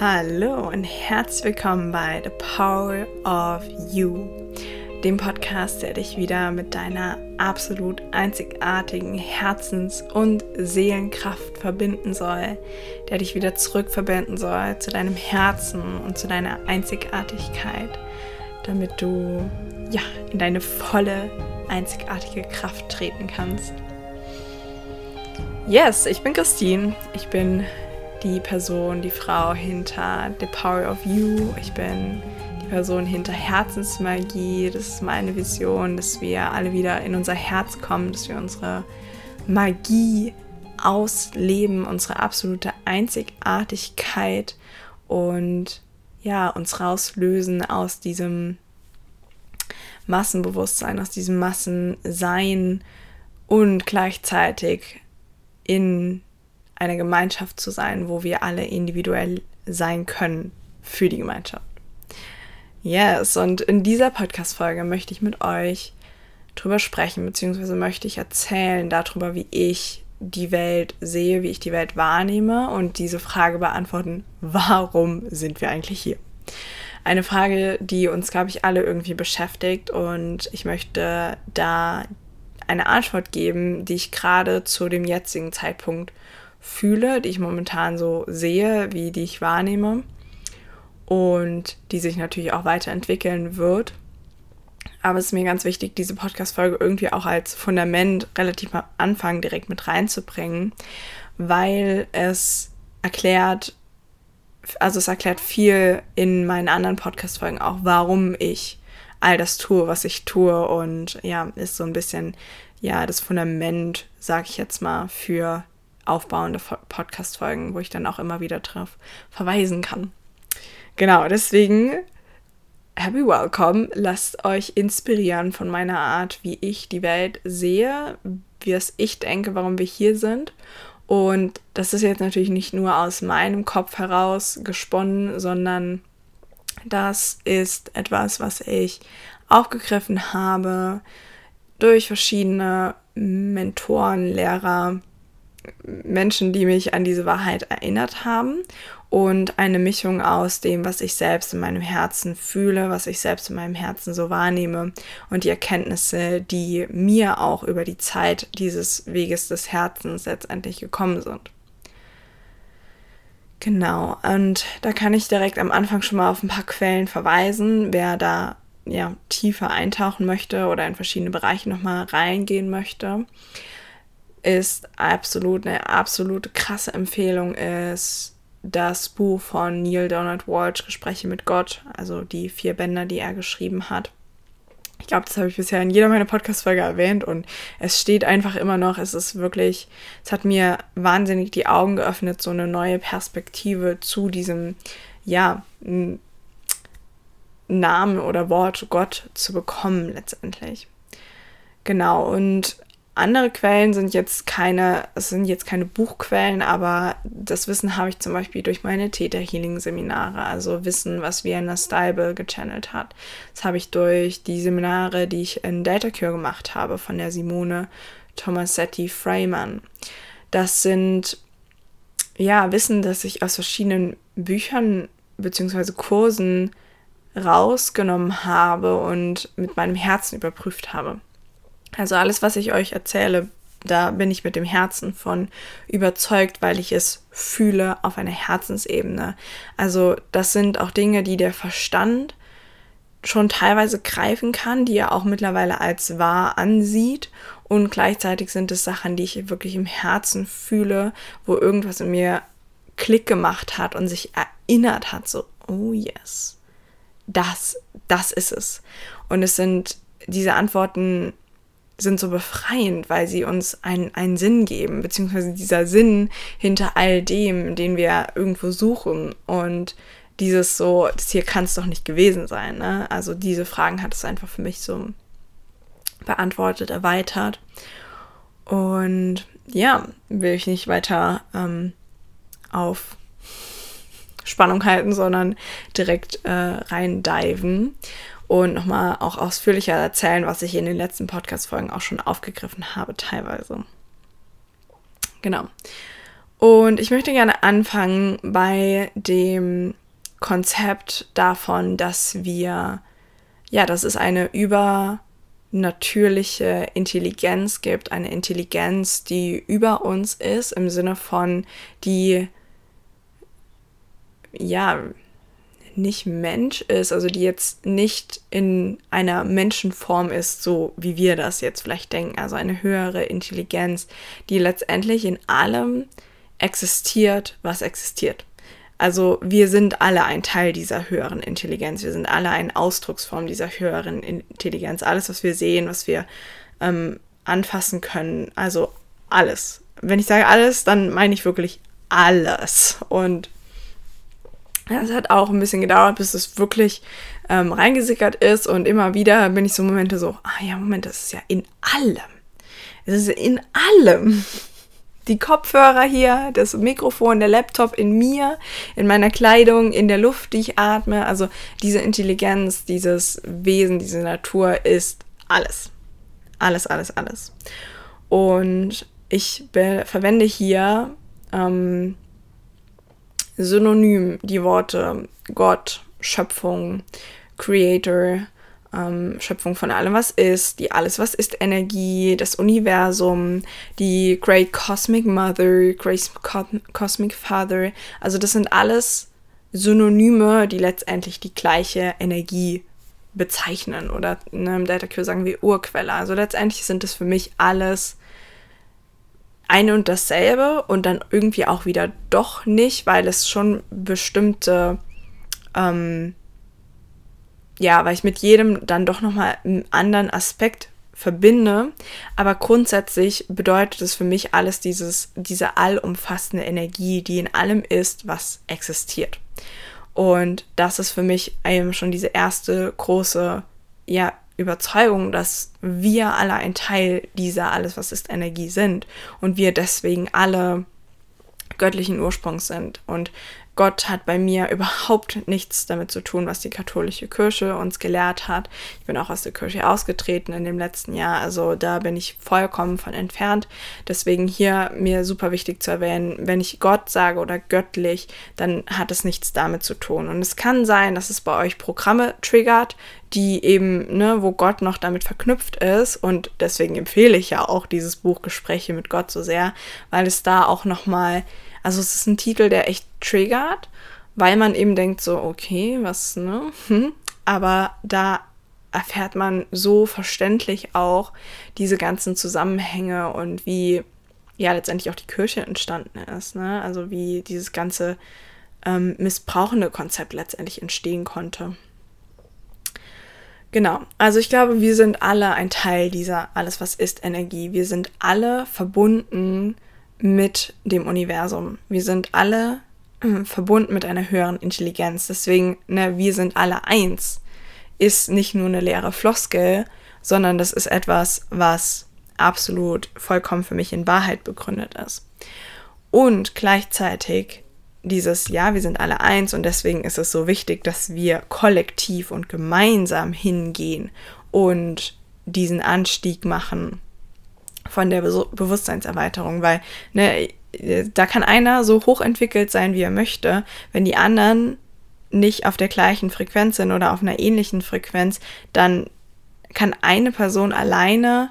Hallo und herzlich willkommen bei The Power of You, dem Podcast, der dich wieder mit deiner absolut einzigartigen Herzens- und Seelenkraft verbinden soll, der dich wieder zurückverbinden soll zu deinem Herzen und zu deiner Einzigartigkeit, damit du ja in deine volle einzigartige Kraft treten kannst. Yes, ich bin Christine. Ich bin die Person, die Frau hinter The Power of You. Ich bin die Person hinter Herzensmagie. Das ist meine Vision, dass wir alle wieder in unser Herz kommen, dass wir unsere Magie ausleben, unsere absolute Einzigartigkeit und ja, uns rauslösen aus diesem Massenbewusstsein, aus diesem Massensein und gleichzeitig in eine Gemeinschaft zu sein, wo wir alle individuell sein können für die Gemeinschaft. Yes, und in dieser Podcast-Folge möchte ich mit euch drüber sprechen, beziehungsweise möchte ich erzählen darüber, wie ich die Welt sehe, wie ich die Welt wahrnehme und diese Frage beantworten, warum sind wir eigentlich hier? Eine Frage, die uns, glaube ich, alle irgendwie beschäftigt und ich möchte da eine Antwort geben, die ich gerade zu dem jetzigen Zeitpunkt fühle, die ich momentan so sehe, wie die ich wahrnehme und die sich natürlich auch weiterentwickeln wird. Aber es ist mir ganz wichtig, diese Podcast-Folge irgendwie auch als Fundament relativ am Anfang direkt mit reinzubringen, weil es erklärt, also es erklärt viel in meinen anderen Podcast-Folgen auch, warum ich all das tue, was ich tue und ja, ist so ein bisschen ja das Fundament, sag ich jetzt mal, für aufbauende Podcast-Folgen, wo ich dann auch immer wieder drauf verweisen kann. Genau, deswegen happy welcome. Lasst euch inspirieren von meiner Art, wie ich die Welt sehe, wie es ich denke, warum wir hier sind. Und das ist jetzt natürlich nicht nur aus meinem Kopf heraus gesponnen, sondern das ist etwas, was ich aufgegriffen habe durch verschiedene Mentoren, Lehrer, Menschen, die mich an diese Wahrheit erinnert haben und eine Mischung aus dem, was ich selbst in meinem Herzen fühle, was ich selbst in meinem Herzen so wahrnehme und die Erkenntnisse, die mir auch über die Zeit dieses Weges des Herzens letztendlich gekommen sind. Genau, und da kann ich direkt am Anfang schon mal auf ein paar Quellen verweisen, wer da ja tiefer eintauchen möchte oder in verschiedene Bereiche nochmal reingehen möchte ist absolut eine absolute krasse Empfehlung ist das Buch von Neil Donald Walsh, Gespräche mit Gott, also die vier Bänder, die er geschrieben hat. Ich glaube, das habe ich bisher in jeder meiner Podcast-Folge erwähnt und es steht einfach immer noch. Es ist wirklich, es hat mir wahnsinnig die Augen geöffnet, so eine neue Perspektive zu diesem, ja, Namen oder Wort Gott zu bekommen letztendlich. Genau, und andere Quellen sind jetzt keine, es sind jetzt keine Buchquellen, aber das Wissen habe ich zum Beispiel durch meine Theta Healing Seminare, also Wissen, was Vienna Steibel gechannelt hat. Das habe ich durch die Seminare, die ich in Data Cure gemacht habe, von der Simone Tomasetti Freeman. Das sind ja Wissen, das ich aus verschiedenen Büchern bzw. Kursen rausgenommen habe und mit meinem Herzen überprüft habe. Also alles, was ich euch erzähle, da bin ich mit dem Herzen von überzeugt, weil ich es fühle auf einer Herzensebene. Also das sind auch Dinge, die der Verstand schon teilweise greifen kann, die er auch mittlerweile als wahr ansieht. Und gleichzeitig sind es Sachen, die ich wirklich im Herzen fühle, wo irgendwas in mir Klick gemacht hat und sich erinnert hat, so, oh yes, das, das ist es. Und es sind diese Antworten sind so befreiend, weil sie uns einen, einen Sinn geben, beziehungsweise dieser Sinn hinter all dem, den wir irgendwo suchen. Und dieses so, das hier kann es doch nicht gewesen sein. Ne? Also diese Fragen hat es einfach für mich so beantwortet, erweitert. Und ja, will ich nicht weiter ähm, auf Spannung halten, sondern direkt äh, rein diven und nochmal auch ausführlicher erzählen, was ich in den letzten Podcast-Folgen auch schon aufgegriffen habe, teilweise. Genau. Und ich möchte gerne anfangen bei dem Konzept davon, dass wir, ja, dass es eine übernatürliche Intelligenz gibt, eine Intelligenz, die über uns ist, im Sinne von, die, ja, nicht Mensch ist, also die jetzt nicht in einer Menschenform ist, so wie wir das jetzt vielleicht denken, also eine höhere Intelligenz, die letztendlich in allem existiert, was existiert. Also wir sind alle ein Teil dieser höheren Intelligenz, wir sind alle eine Ausdrucksform dieser höheren Intelligenz. Alles, was wir sehen, was wir ähm, anfassen können, also alles. Wenn ich sage alles, dann meine ich wirklich alles. Und es hat auch ein bisschen gedauert, bis es wirklich ähm, reingesickert ist. Und immer wieder bin ich so Momente so, ah ja, Moment, das ist ja in allem. Es ist in allem. Die Kopfhörer hier, das Mikrofon, der Laptop in mir, in meiner Kleidung, in der Luft, die ich atme. Also diese Intelligenz, dieses Wesen, diese Natur ist alles. Alles, alles, alles. Und ich verwende hier ähm, synonym die Worte Gott, Schöpfung, Creator, ähm, Schöpfung von allem, was ist, die alles, was ist, Energie, das Universum, die Great Cosmic Mother, Great Cosmic Father. Also das sind alles Synonyme, die letztendlich die gleiche Energie bezeichnen oder ne, im Data Q sagen wir Urquelle. Also letztendlich sind es für mich alles eine und dasselbe und dann irgendwie auch wieder doch nicht, weil es schon bestimmte, ähm, ja, weil ich mit jedem dann doch nochmal einen anderen Aspekt verbinde. Aber grundsätzlich bedeutet es für mich alles dieses, diese allumfassende Energie, die in allem ist, was existiert. Und das ist für mich eben schon diese erste große, ja, Überzeugung, dass wir alle ein Teil dieser alles, was ist Energie sind und wir deswegen alle göttlichen Ursprungs sind. Und Gott hat bei mir überhaupt nichts damit zu tun, was die katholische Kirche uns gelehrt hat. Ich bin auch aus der Kirche ausgetreten in dem letzten Jahr, also da bin ich vollkommen von entfernt. Deswegen hier mir super wichtig zu erwähnen, wenn ich Gott sage oder göttlich, dann hat es nichts damit zu tun. Und es kann sein, dass es bei euch Programme triggert, die eben, ne, wo Gott noch damit verknüpft ist. Und deswegen empfehle ich ja auch dieses Buch Gespräche mit Gott so sehr, weil es da auch nochmal also es ist ein Titel, der echt triggert, weil man eben denkt so, okay, was, ne? Hm. Aber da erfährt man so verständlich auch diese ganzen Zusammenhänge und wie ja letztendlich auch die Kirche entstanden ist, ne? Also wie dieses ganze ähm, missbrauchende Konzept letztendlich entstehen konnte. Genau, also ich glaube, wir sind alle ein Teil dieser alles, was ist Energie. Wir sind alle verbunden mit dem Universum. Wir sind alle äh, verbunden mit einer höheren Intelligenz. Deswegen, ne, wir sind alle eins, ist nicht nur eine leere Floskel, sondern das ist etwas, was absolut vollkommen für mich in Wahrheit begründet ist. Und gleichzeitig dieses, ja, wir sind alle eins und deswegen ist es so wichtig, dass wir kollektiv und gemeinsam hingehen und diesen Anstieg machen von der Be Bewusstseinserweiterung, weil ne, da kann einer so hochentwickelt sein, wie er möchte, wenn die anderen nicht auf der gleichen Frequenz sind oder auf einer ähnlichen Frequenz, dann kann eine Person alleine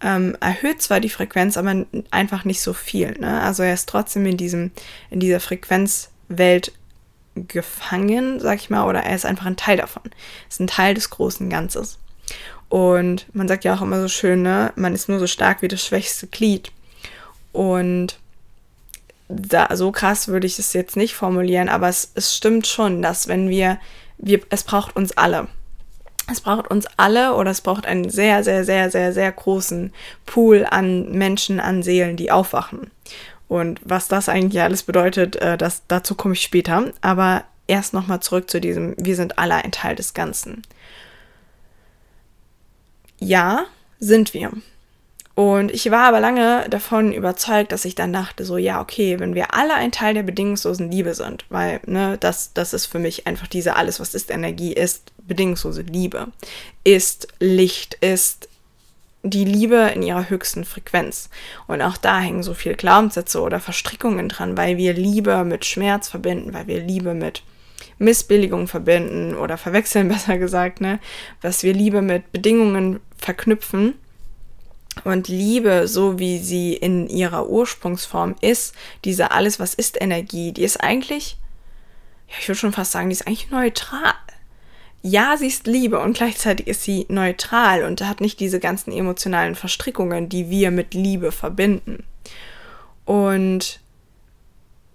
ähm, erhöht zwar die Frequenz, aber einfach nicht so viel. Ne? Also er ist trotzdem in diesem, in dieser Frequenzwelt gefangen, sag ich mal, oder er ist einfach ein Teil davon. Ist ein Teil des großen Ganzes. Und man sagt ja auch immer so schön, ne, man ist nur so stark wie das schwächste Glied. Und da, so krass würde ich es jetzt nicht formulieren, aber es, es stimmt schon, dass wenn wir, wir, es braucht uns alle. Es braucht uns alle oder es braucht einen sehr, sehr, sehr, sehr, sehr großen Pool an Menschen, an Seelen, die aufwachen. Und was das eigentlich alles bedeutet, äh, das, dazu komme ich später. Aber erst nochmal zurück zu diesem, wir sind alle ein Teil des Ganzen. Ja, sind wir. Und ich war aber lange davon überzeugt, dass ich dann dachte, so, ja, okay, wenn wir alle ein Teil der bedingungslosen Liebe sind, weil, ne, das, das ist für mich einfach diese alles, was ist Energie, ist bedingungslose Liebe, ist Licht, ist die Liebe in ihrer höchsten Frequenz. Und auch da hängen so viele Glaubenssätze oder Verstrickungen dran, weil wir Liebe mit Schmerz verbinden, weil wir Liebe mit Missbilligung verbinden oder verwechseln, besser gesagt, ne? Was wir Liebe mit Bedingungen verknüpfen. Und Liebe, so wie sie in ihrer Ursprungsform ist, diese alles, was ist Energie, die ist eigentlich, ja, ich würde schon fast sagen, die ist eigentlich neutral ja, sie ist Liebe und gleichzeitig ist sie neutral und hat nicht diese ganzen emotionalen Verstrickungen, die wir mit Liebe verbinden. Und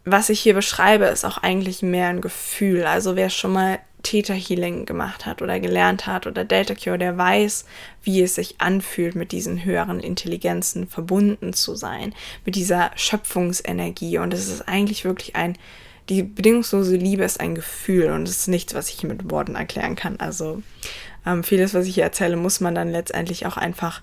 was ich hier beschreibe, ist auch eigentlich mehr ein Gefühl. Also wer schon mal Theta Healing gemacht hat oder gelernt hat oder Delta Cure, der weiß, wie es sich anfühlt, mit diesen höheren Intelligenzen verbunden zu sein, mit dieser Schöpfungsenergie. Und es ist eigentlich wirklich ein die bedingungslose Liebe ist ein Gefühl und es ist nichts, was ich hier mit Worten erklären kann. Also ähm, vieles, was ich hier erzähle, muss man dann letztendlich auch einfach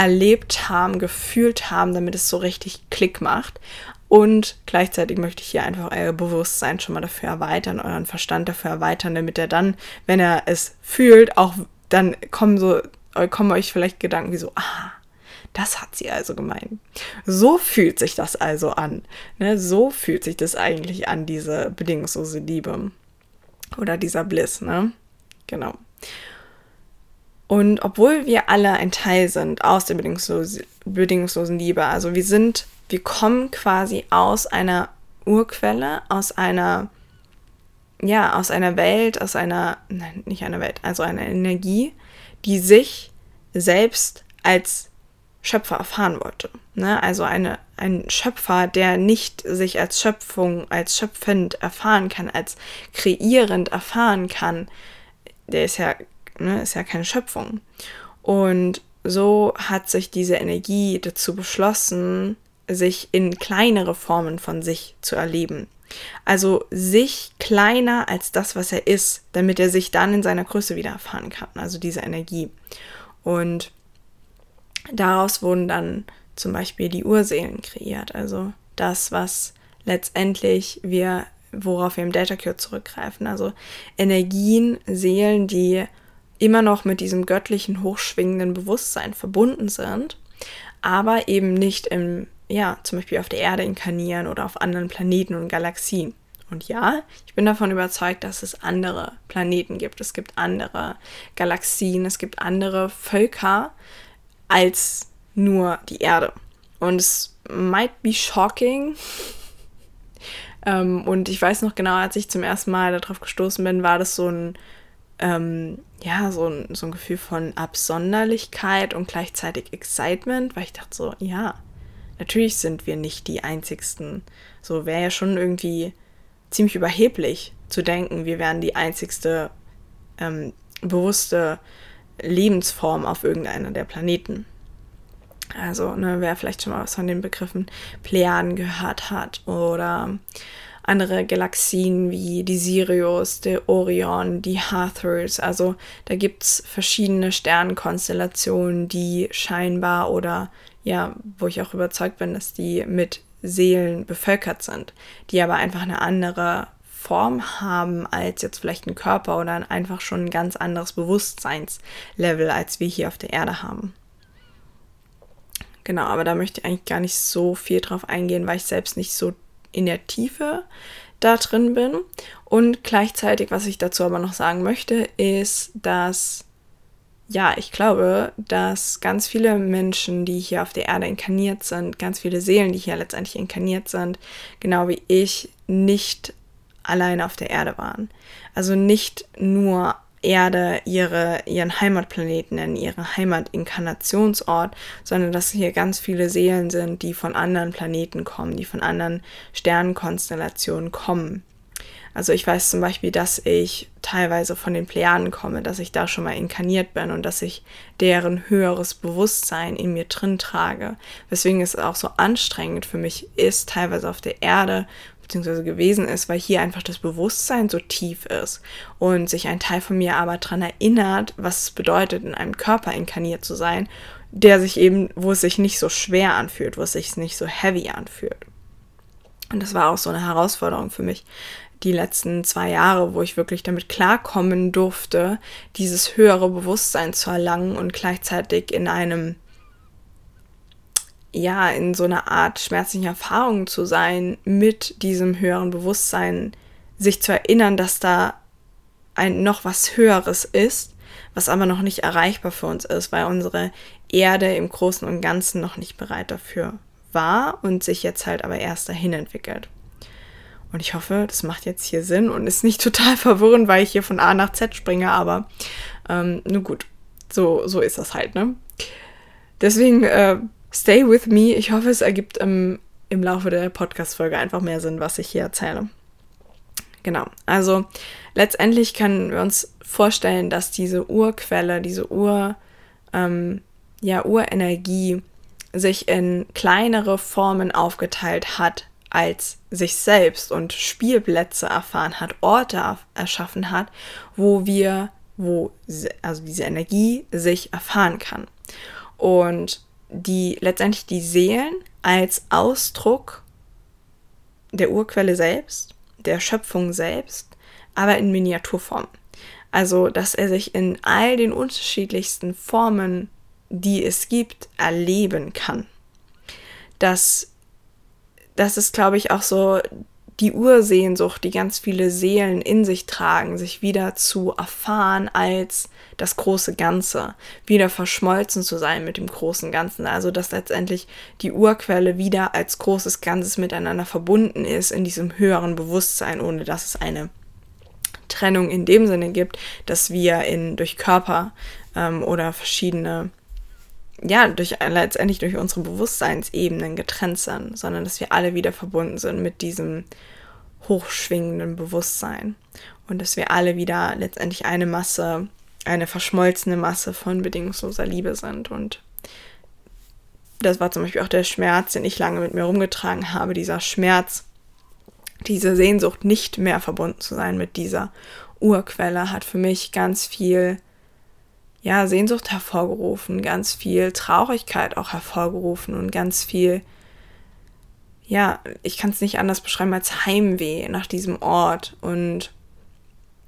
erlebt haben, gefühlt haben, damit es so richtig Klick macht. Und gleichzeitig möchte ich hier einfach euer Bewusstsein schon mal dafür erweitern, euren Verstand dafür erweitern, damit er dann, wenn er es fühlt, auch dann kommen so, kommen euch vielleicht Gedanken wie so, ah, das hat sie also gemeint. So fühlt sich das also an. Ne? So fühlt sich das eigentlich an, diese bedingungslose Liebe. Oder dieser Bliss, ne? Genau. Und obwohl wir alle ein Teil sind aus der bedingungslosen, Liebe, also wir sind, wir kommen quasi aus einer Urquelle, aus einer, ja, aus einer Welt, aus einer, nein, nicht einer Welt, also einer Energie, die sich selbst als Schöpfer erfahren wollte. Ne? Also eine, ein Schöpfer, der nicht sich als Schöpfung, als schöpfend erfahren kann, als kreierend erfahren kann, der ist ja, ne, ist ja keine Schöpfung. Und so hat sich diese Energie dazu beschlossen, sich in kleinere Formen von sich zu erleben. Also sich kleiner als das, was er ist, damit er sich dann in seiner Größe wieder erfahren kann. Also diese Energie. Und daraus wurden dann zum Beispiel die Urseelen kreiert, also das, was letztendlich wir, worauf wir im Data Cure zurückgreifen, also Energien, Seelen, die immer noch mit diesem göttlichen, hochschwingenden Bewusstsein verbunden sind, aber eben nicht im, ja, zum Beispiel auf der Erde inkarnieren oder auf anderen Planeten und Galaxien. Und ja, ich bin davon überzeugt, dass es andere Planeten gibt. Es gibt andere Galaxien, es gibt andere Völker, als nur die Erde. Und es might be shocking. ähm, und ich weiß noch genau, als ich zum ersten Mal darauf gestoßen bin, war das so ein, ähm, ja, so ein, so ein Gefühl von Absonderlichkeit und gleichzeitig Excitement, weil ich dachte so, ja, natürlich sind wir nicht die Einzigsten. So wäre ja schon irgendwie ziemlich überheblich zu denken, wir wären die einzigste ähm, bewusste Lebensform auf irgendeiner der Planeten. Also, ne, wer vielleicht schon mal was von den Begriffen Plejaden gehört hat oder andere Galaxien wie die Sirius, der Orion, die Hathors. Also da gibt es verschiedene Sternenkonstellationen, die scheinbar oder ja, wo ich auch überzeugt bin, dass die mit Seelen bevölkert sind, die aber einfach eine andere Form haben als jetzt vielleicht ein Körper oder einfach schon ein ganz anderes Bewusstseinslevel, als wir hier auf der Erde haben. Genau, aber da möchte ich eigentlich gar nicht so viel drauf eingehen, weil ich selbst nicht so in der Tiefe da drin bin. Und gleichzeitig, was ich dazu aber noch sagen möchte, ist, dass ja, ich glaube, dass ganz viele Menschen, die hier auf der Erde inkarniert sind, ganz viele Seelen, die hier letztendlich inkarniert sind, genau wie ich, nicht alleine auf der Erde waren. Also nicht nur Erde ihre, ihren Heimatplaneten nennen, ihren Heimatinkarnationsort, sondern dass hier ganz viele Seelen sind, die von anderen Planeten kommen, die von anderen Sternenkonstellationen kommen. Also ich weiß zum Beispiel, dass ich teilweise von den Plejaden komme, dass ich da schon mal inkarniert bin und dass ich deren höheres Bewusstsein in mir drin trage. Weswegen es auch so anstrengend für mich ist, teilweise auf der Erde beziehungsweise gewesen ist, weil hier einfach das Bewusstsein so tief ist und sich ein Teil von mir aber daran erinnert, was es bedeutet, in einem Körper inkarniert zu sein, der sich eben, wo es sich nicht so schwer anfühlt, wo es sich nicht so heavy anfühlt. Und das war auch so eine Herausforderung für mich, die letzten zwei Jahre, wo ich wirklich damit klarkommen durfte, dieses höhere Bewusstsein zu erlangen und gleichzeitig in einem ja, in so einer Art schmerzlichen Erfahrung zu sein, mit diesem höheren Bewusstsein, sich zu erinnern, dass da ein noch was Höheres ist, was aber noch nicht erreichbar für uns ist, weil unsere Erde im Großen und Ganzen noch nicht bereit dafür war und sich jetzt halt aber erst dahin entwickelt. Und ich hoffe, das macht jetzt hier Sinn und ist nicht total verwirrend, weil ich hier von A nach Z springe, aber ähm, nur gut, so, so ist das halt, ne? Deswegen, äh, stay with me. Ich hoffe, es ergibt im, im Laufe der Podcast-Folge einfach mehr Sinn, was ich hier erzähle. Genau, also letztendlich können wir uns vorstellen, dass diese Urquelle, diese Ur, ähm, ja, Urenergie sich in kleinere Formen aufgeteilt hat als sich selbst und Spielplätze erfahren hat, Orte erschaffen hat, wo wir, wo also diese Energie sich erfahren kann. Und die letztendlich die Seelen als Ausdruck der Urquelle selbst, der Schöpfung selbst, aber in Miniaturform. Also, dass er sich in all den unterschiedlichsten Formen, die es gibt, erleben kann. Dass das ist, glaube ich, auch so die Ursehnsucht, die ganz viele Seelen in sich tragen, sich wieder zu erfahren als das große Ganze, wieder verschmolzen zu sein mit dem großen Ganzen. Also dass letztendlich die Urquelle wieder als großes Ganzes miteinander verbunden ist in diesem höheren Bewusstsein, ohne dass es eine Trennung in dem Sinne gibt, dass wir in durch Körper ähm, oder verschiedene ja, durch, letztendlich durch unsere Bewusstseinsebenen getrennt sind, sondern dass wir alle wieder verbunden sind mit diesem hochschwingenden Bewusstsein und dass wir alle wieder letztendlich eine Masse, eine verschmolzene Masse von bedingungsloser Liebe sind. Und das war zum Beispiel auch der Schmerz, den ich lange mit mir rumgetragen habe, dieser Schmerz, diese Sehnsucht, nicht mehr verbunden zu sein mit dieser Urquelle, hat für mich ganz viel ja, Sehnsucht hervorgerufen, ganz viel Traurigkeit auch hervorgerufen und ganz viel, ja, ich kann es nicht anders beschreiben als Heimweh nach diesem Ort. Und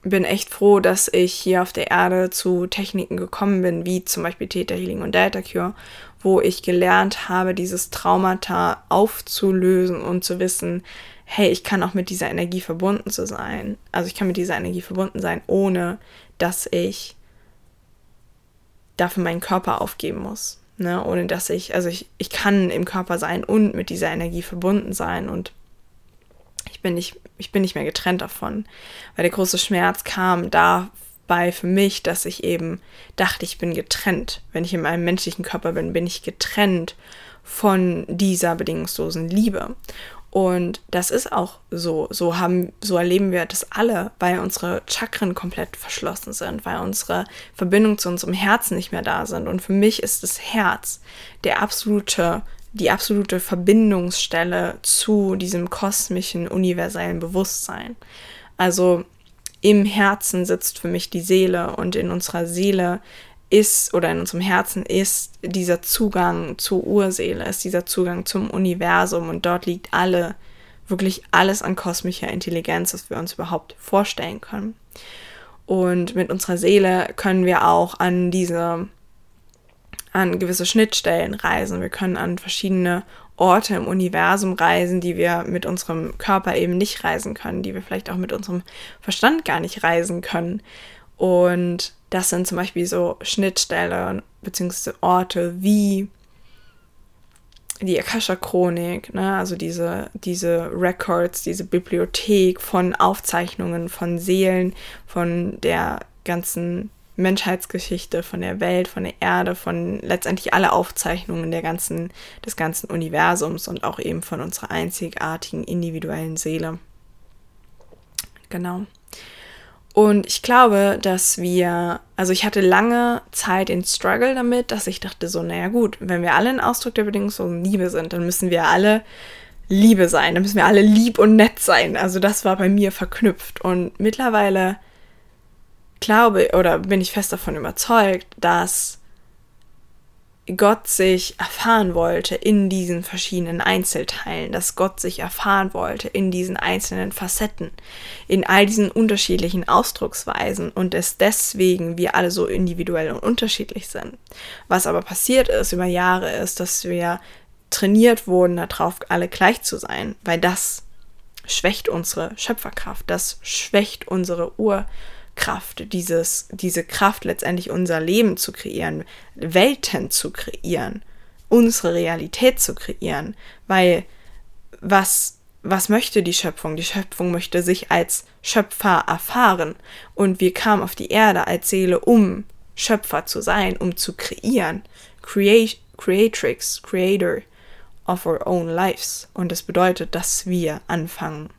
bin echt froh, dass ich hier auf der Erde zu Techniken gekommen bin, wie zum Beispiel Theta Healing und Delta Cure, wo ich gelernt habe, dieses Traumata aufzulösen und zu wissen, hey, ich kann auch mit dieser Energie verbunden zu sein. Also ich kann mit dieser Energie verbunden sein, ohne dass ich dafür meinen Körper aufgeben muss. Ne? Ohne dass ich, also ich, ich kann im Körper sein und mit dieser Energie verbunden sein und bin nicht, ich bin nicht mehr getrennt davon. Weil der große Schmerz kam dabei für mich, dass ich eben dachte, ich bin getrennt. Wenn ich in meinem menschlichen Körper bin, bin ich getrennt von dieser bedingungslosen Liebe. Und das ist auch so. So haben, so erleben wir das alle, weil unsere Chakren komplett verschlossen sind, weil unsere Verbindung zu unserem Herzen nicht mehr da sind. Und für mich ist das Herz der absolute, die absolute Verbindungsstelle zu diesem kosmischen, universellen Bewusstsein. Also im Herzen sitzt für mich die Seele und in unserer Seele ist oder in unserem Herzen ist dieser Zugang zur Urseele, ist dieser Zugang zum Universum und dort liegt alle, wirklich alles an kosmischer Intelligenz, was wir uns überhaupt vorstellen können. Und mit unserer Seele können wir auch an diese, an gewisse Schnittstellen reisen. Wir können an verschiedene Orte im Universum reisen, die wir mit unserem Körper eben nicht reisen können, die wir vielleicht auch mit unserem Verstand gar nicht reisen können. Und das sind zum Beispiel so Schnittstellen bzw. Orte wie die Akasha-Chronik, ne? also diese, diese Records, diese Bibliothek von Aufzeichnungen von Seelen, von der ganzen Menschheitsgeschichte, von der Welt, von der Erde, von letztendlich alle Aufzeichnungen der ganzen, des ganzen Universums und auch eben von unserer einzigartigen individuellen Seele. Genau. Und ich glaube, dass wir, also ich hatte lange Zeit in Struggle damit, dass ich dachte so, naja gut, wenn wir alle ein Ausdruck der bedingungslosen Liebe sind, dann müssen wir alle Liebe sein, dann müssen wir alle lieb und nett sein. Also das war bei mir verknüpft. Und mittlerweile glaube oder bin ich fest davon überzeugt, dass Gott sich erfahren wollte in diesen verschiedenen Einzelteilen, dass Gott sich erfahren wollte in diesen einzelnen Facetten, in all diesen unterschiedlichen Ausdrucksweisen und es deswegen wir alle so individuell und unterschiedlich sind. Was aber passiert ist über Jahre ist, dass wir trainiert wurden, darauf alle gleich zu sein, weil das schwächt unsere Schöpferkraft, das schwächt unsere Urkraft, dieses, diese Kraft letztendlich unser Leben zu kreieren, Welten zu kreieren, unsere Realität zu kreieren, weil was was möchte die Schöpfung? Die Schöpfung möchte sich als Schöpfer erfahren. Und wir kamen auf die Erde als Seele, um Schöpfer zu sein, um zu kreieren. Create, Creatrix, Creator of our own lives. Und das bedeutet, dass wir anfangen,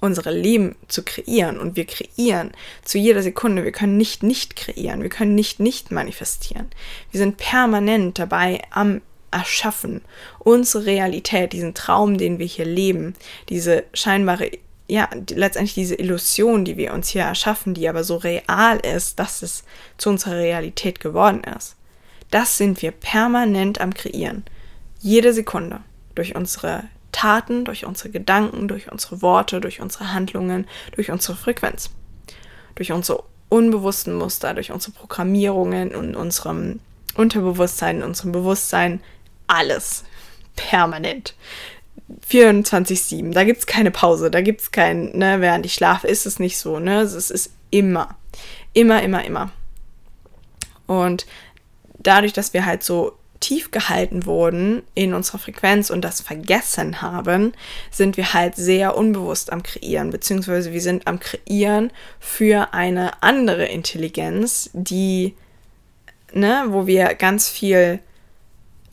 unsere Leben zu kreieren. Und wir kreieren zu jeder Sekunde. Wir können nicht nicht kreieren. Wir können nicht nicht manifestieren. Wir sind permanent dabei am erschaffen. Unsere Realität, diesen Traum, den wir hier leben, diese scheinbare, ja, letztendlich diese Illusion, die wir uns hier erschaffen, die aber so real ist, dass es zu unserer Realität geworden ist. Das sind wir permanent am Kreieren. Jede Sekunde. Durch unsere Taten, durch unsere Gedanken, durch unsere Worte, durch unsere Handlungen, durch unsere Frequenz. Durch unsere unbewussten Muster, durch unsere Programmierungen und unserem Unterbewusstsein, unserem Bewusstsein alles. Permanent. 24-7. Da gibt es keine Pause. Da gibt es kein, ne, während ich schlafe, ist es nicht so, ne? Es ist immer. Immer, immer, immer. Und dadurch, dass wir halt so tief gehalten wurden in unserer Frequenz und das vergessen haben, sind wir halt sehr unbewusst am Kreieren, beziehungsweise wir sind am Kreieren für eine andere Intelligenz, die, ne, wo wir ganz viel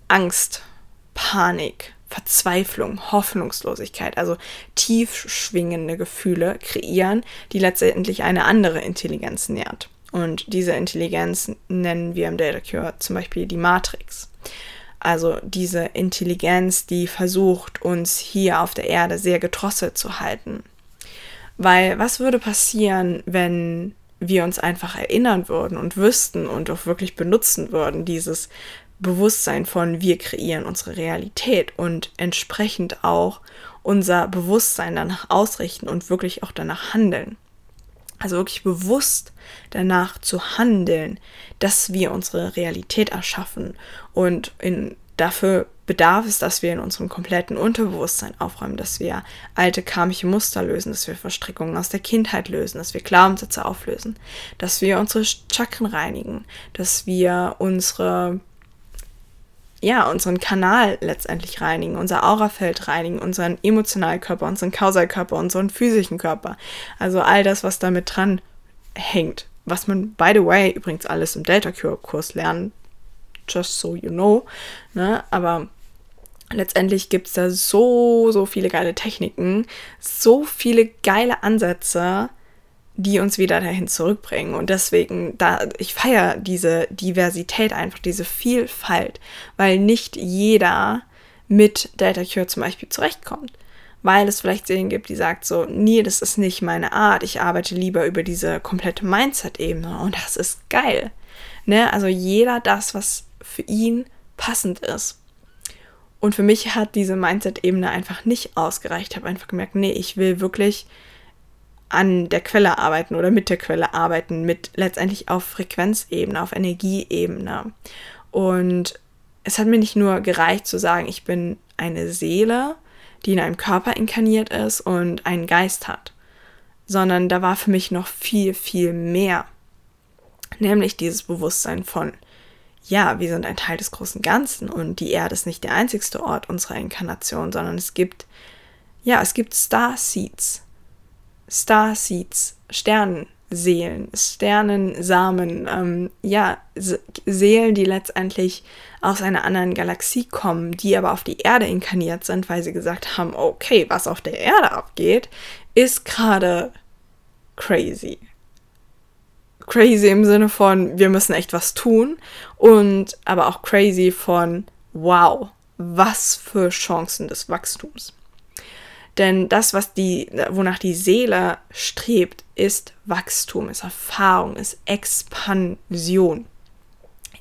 Angst, Panik, Verzweiflung, Hoffnungslosigkeit, also tief schwingende Gefühle kreieren, die letztendlich eine andere Intelligenz nährt. Und diese Intelligenz nennen wir im Data Cure zum Beispiel die Matrix. Also diese Intelligenz, die versucht, uns hier auf der Erde sehr gedrosselt zu halten. Weil was würde passieren, wenn wir uns einfach erinnern würden und wüssten und auch wirklich benutzen würden, dieses Bewusstsein von wir kreieren unsere Realität und entsprechend auch unser Bewusstsein danach ausrichten und wirklich auch danach handeln. Also wirklich bewusst danach zu handeln, dass wir unsere Realität erschaffen. Und in, dafür bedarf es, dass wir in unserem kompletten Unterbewusstsein aufräumen, dass wir alte karmische Muster lösen, dass wir Verstrickungen aus der Kindheit lösen, dass wir Glaubenssätze auflösen, dass wir unsere Chakren reinigen, dass wir unsere ja, unseren Kanal letztendlich reinigen, unser Aurafeld reinigen, unseren Emotionalkörper, unseren Kausalkörper, unseren physischen Körper. Also all das, was damit dran hängt. Was man, by the way, übrigens alles im Delta Cure Kurs lernen. Just so you know. Ne? Aber letztendlich gibt es da so, so viele geile Techniken, so viele geile Ansätze, die uns wieder dahin zurückbringen. Und deswegen, da, ich feiere diese Diversität einfach, diese Vielfalt, weil nicht jeder mit Delta Cure zum Beispiel zurechtkommt. Weil es vielleicht Serien gibt, die sagt so, nee, das ist nicht meine Art, ich arbeite lieber über diese komplette Mindset-Ebene und das ist geil. Ne? Also jeder das, was für ihn passend ist. Und für mich hat diese Mindset-Ebene einfach nicht ausgereicht. Ich habe einfach gemerkt, nee, ich will wirklich an der Quelle arbeiten oder mit der Quelle arbeiten, mit letztendlich auf Frequenzebene, auf Energieebene. Und es hat mir nicht nur gereicht zu sagen, ich bin eine Seele, die in einem Körper inkarniert ist und einen Geist hat, sondern da war für mich noch viel, viel mehr. Nämlich dieses Bewusstsein von, ja, wir sind ein Teil des großen Ganzen und die Erde ist nicht der einzigste Ort unserer Inkarnation, sondern es gibt, ja, es gibt Star Seeds, Starseeds, Sternenseelen, Sternensamen, ähm, ja, Seelen, die letztendlich aus einer anderen Galaxie kommen, die aber auf die Erde inkarniert sind, weil sie gesagt haben, okay, was auf der Erde abgeht, ist gerade crazy. Crazy im Sinne von, wir müssen echt was tun und aber auch crazy von, wow, was für Chancen des Wachstums. Denn das, was die, wonach die Seele strebt, ist Wachstum, ist Erfahrung, ist Expansion,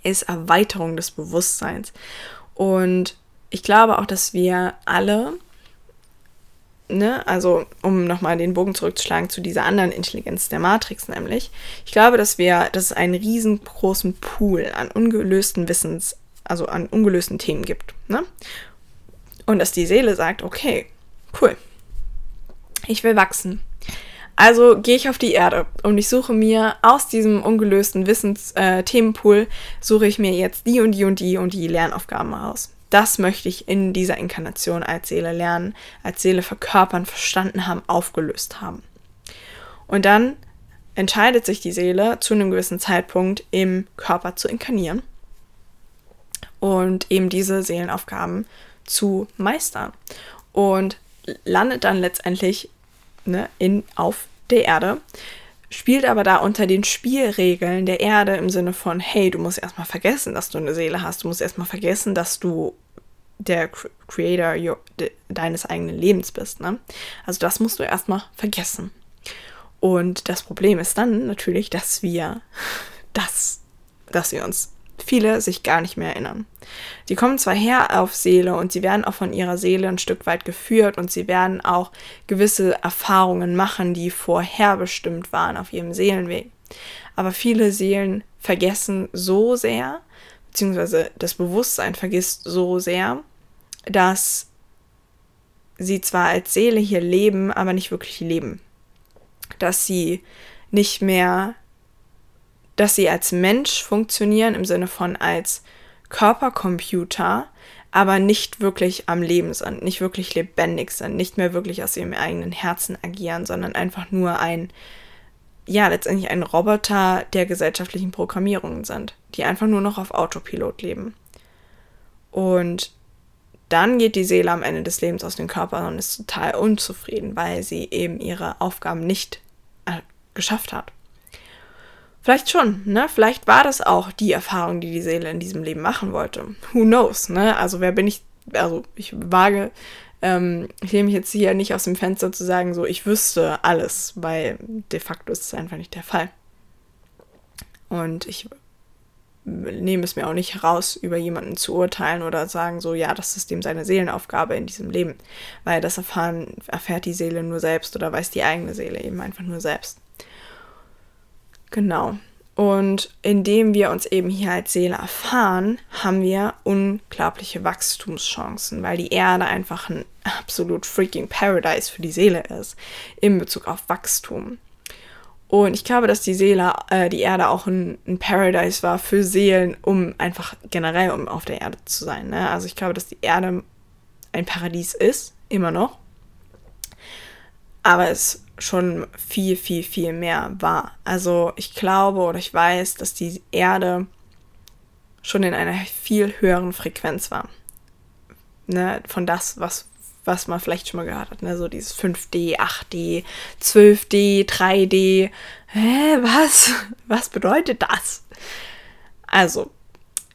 ist Erweiterung des Bewusstseins. Und ich glaube auch, dass wir alle, ne, also um nochmal den Bogen zurückzuschlagen zu dieser anderen Intelligenz der Matrix nämlich, ich glaube, dass wir, dass es einen riesengroßen Pool an ungelösten Wissens, also an ungelösten Themen gibt. Ne? Und dass die Seele sagt, okay, cool, ich will wachsen. Also gehe ich auf die Erde und ich suche mir aus diesem ungelösten Wissensthemenpool, äh, suche ich mir jetzt die und die und die und die Lernaufgaben aus. Das möchte ich in dieser Inkarnation als Seele lernen, als Seele verkörpern, verstanden haben, aufgelöst haben. Und dann entscheidet sich die Seele zu einem gewissen Zeitpunkt im Körper zu inkarnieren und eben diese Seelenaufgaben zu meistern. Und landet dann letztendlich ne, in, auf der Erde, spielt aber da unter den Spielregeln der Erde im Sinne von, hey, du musst erstmal vergessen, dass du eine Seele hast, du musst erstmal vergessen, dass du der Creator your, de, deines eigenen Lebens bist. Ne? Also das musst du erstmal vergessen. Und das Problem ist dann natürlich, dass wir das, dass wir uns viele sich gar nicht mehr erinnern. Sie kommen zwar her auf Seele und sie werden auch von ihrer Seele ein Stück weit geführt und sie werden auch gewisse Erfahrungen machen, die vorherbestimmt waren auf ihrem Seelenweg. Aber viele Seelen vergessen so sehr, beziehungsweise das Bewusstsein vergisst so sehr, dass sie zwar als Seele hier leben, aber nicht wirklich leben. Dass sie nicht mehr dass sie als Mensch funktionieren im Sinne von als Körpercomputer, aber nicht wirklich am Leben sind, nicht wirklich lebendig sind, nicht mehr wirklich aus ihrem eigenen Herzen agieren, sondern einfach nur ein, ja, letztendlich ein Roboter der gesellschaftlichen Programmierungen sind, die einfach nur noch auf Autopilot leben. Und dann geht die Seele am Ende des Lebens aus dem Körper und ist total unzufrieden, weil sie eben ihre Aufgaben nicht äh, geschafft hat. Vielleicht schon, ne? Vielleicht war das auch die Erfahrung, die die Seele in diesem Leben machen wollte. Who knows, ne? Also wer bin ich, also ich wage, ähm, ich nehme mich jetzt hier nicht aus dem Fenster zu sagen, so ich wüsste alles, weil de facto ist es einfach nicht der Fall. Und ich nehme es mir auch nicht heraus, über jemanden zu urteilen oder sagen, so ja, das ist dem seine Seelenaufgabe in diesem Leben. Weil das erfahren, erfährt die Seele nur selbst oder weiß die eigene Seele eben einfach nur selbst. Genau. Und indem wir uns eben hier als Seele erfahren, haben wir unglaubliche Wachstumschancen, weil die Erde einfach ein absolut freaking Paradise für die Seele ist in Bezug auf Wachstum. Und ich glaube, dass die Seele, äh, die Erde auch ein, ein, Paradise war für Seelen, um einfach generell um auf der Erde zu sein. Ne? Also ich glaube, dass die Erde ein Paradies ist, immer noch. Aber es schon viel, viel, viel mehr war. Also ich glaube oder ich weiß, dass die Erde schon in einer viel höheren Frequenz war. Ne, von das, was, was man vielleicht schon mal gehört hat. Ne? So dieses 5D, 8D, 12D, 3D. Hä, was? Was bedeutet das? Also,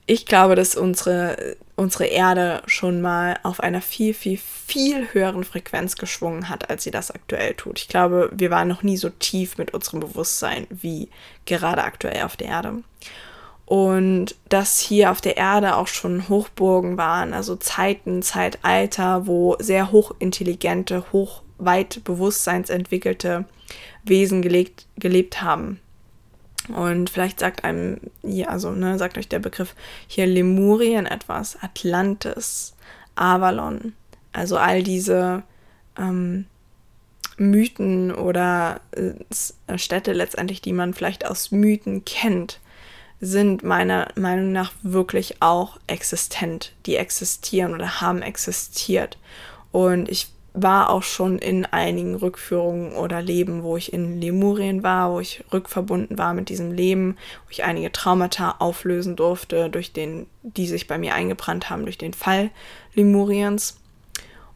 ich glaube, dass unsere, unsere Erde schon mal auf einer viel, viel, viel höheren Frequenz geschwungen hat, als sie das aktuell tut. Ich glaube, wir waren noch nie so tief mit unserem Bewusstsein wie gerade aktuell auf der Erde. Und dass hier auf der Erde auch schon Hochburgen waren, also Zeiten, Zeitalter, wo sehr hochintelligente, hochweit bewusstseinsentwickelte Wesen gelebt, gelebt haben. Und vielleicht sagt einem, ja, also, ne, sagt euch der Begriff hier Lemurien etwas, Atlantis, Avalon, also all diese ähm, Mythen oder äh, Städte letztendlich, die man vielleicht aus Mythen kennt, sind meiner Meinung nach wirklich auch existent. Die existieren oder haben existiert. Und ich war auch schon in einigen Rückführungen oder Leben, wo ich in Lemurien war, wo ich rückverbunden war mit diesem Leben, wo ich einige Traumata auflösen durfte, durch den, die sich bei mir eingebrannt haben durch den Fall Lemuriens.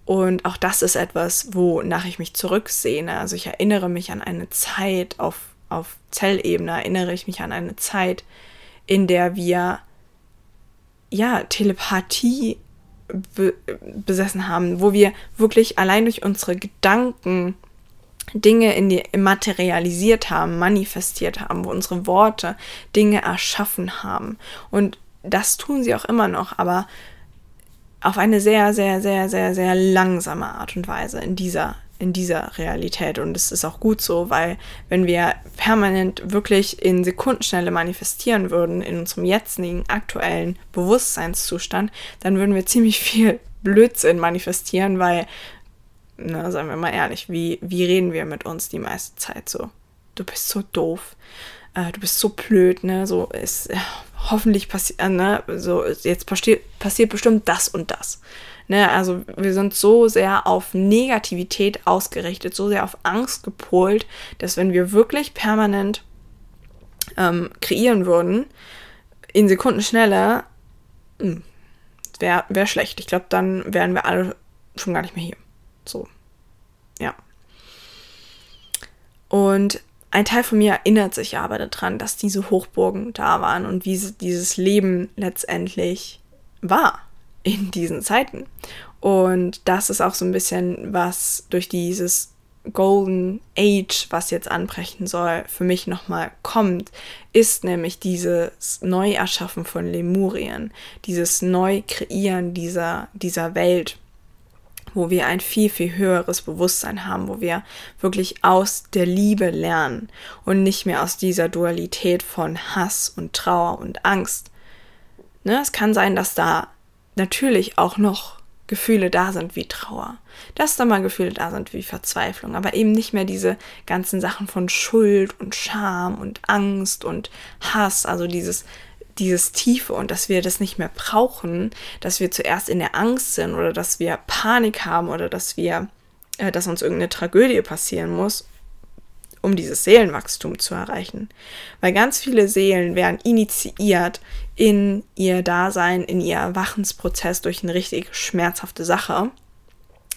Und auch das ist etwas, wonach ich mich zurücksehne. Also ich erinnere mich an eine Zeit auf, auf Zellebene, erinnere ich mich an eine Zeit, in der wir ja Telepathie be besessen haben, wo wir wirklich allein durch unsere Gedanken Dinge in die, materialisiert haben, manifestiert haben, wo unsere Worte Dinge erschaffen haben. Und das tun sie auch immer noch, aber auf eine sehr, sehr, sehr, sehr, sehr langsame Art und Weise in dieser in dieser Realität. Und es ist auch gut so, weil wenn wir permanent wirklich in Sekundenschnelle manifestieren würden, in unserem jetzigen aktuellen Bewusstseinszustand, dann würden wir ziemlich viel Blödsinn manifestieren, weil, na, sagen wir mal ehrlich, wie, wie reden wir mit uns die meiste Zeit so? Du bist so doof, äh, du bist so blöd, ne? So ist ja, hoffentlich passiert, äh, ne? So jetzt passiert, passiert bestimmt das und das. Ne, also wir sind so sehr auf Negativität ausgerichtet, so sehr auf Angst gepolt, dass wenn wir wirklich permanent ähm, kreieren würden, in Sekundenschnelle, hm, wäre wär schlecht. Ich glaube, dann wären wir alle schon gar nicht mehr hier. So. Ja. Und ein Teil von mir erinnert sich aber daran, dass diese Hochburgen da waren und wie dieses Leben letztendlich war in diesen Zeiten. Und das ist auch so ein bisschen, was durch dieses Golden Age, was jetzt anbrechen soll, für mich nochmal kommt, ist nämlich dieses Neuerschaffen von Lemurien, dieses Neukreieren dieser, dieser Welt, wo wir ein viel, viel höheres Bewusstsein haben, wo wir wirklich aus der Liebe lernen und nicht mehr aus dieser Dualität von Hass und Trauer und Angst. Ne, es kann sein, dass da natürlich auch noch Gefühle da sind wie Trauer, dass da mal Gefühle da sind wie Verzweiflung, aber eben nicht mehr diese ganzen Sachen von Schuld und Scham und Angst und Hass, also dieses dieses Tiefe und dass wir das nicht mehr brauchen, dass wir zuerst in der Angst sind oder dass wir Panik haben oder dass wir, äh, dass uns irgendeine Tragödie passieren muss um dieses Seelenwachstum zu erreichen. Weil ganz viele Seelen werden initiiert in ihr Dasein, in ihr Erwachensprozess durch eine richtig schmerzhafte Sache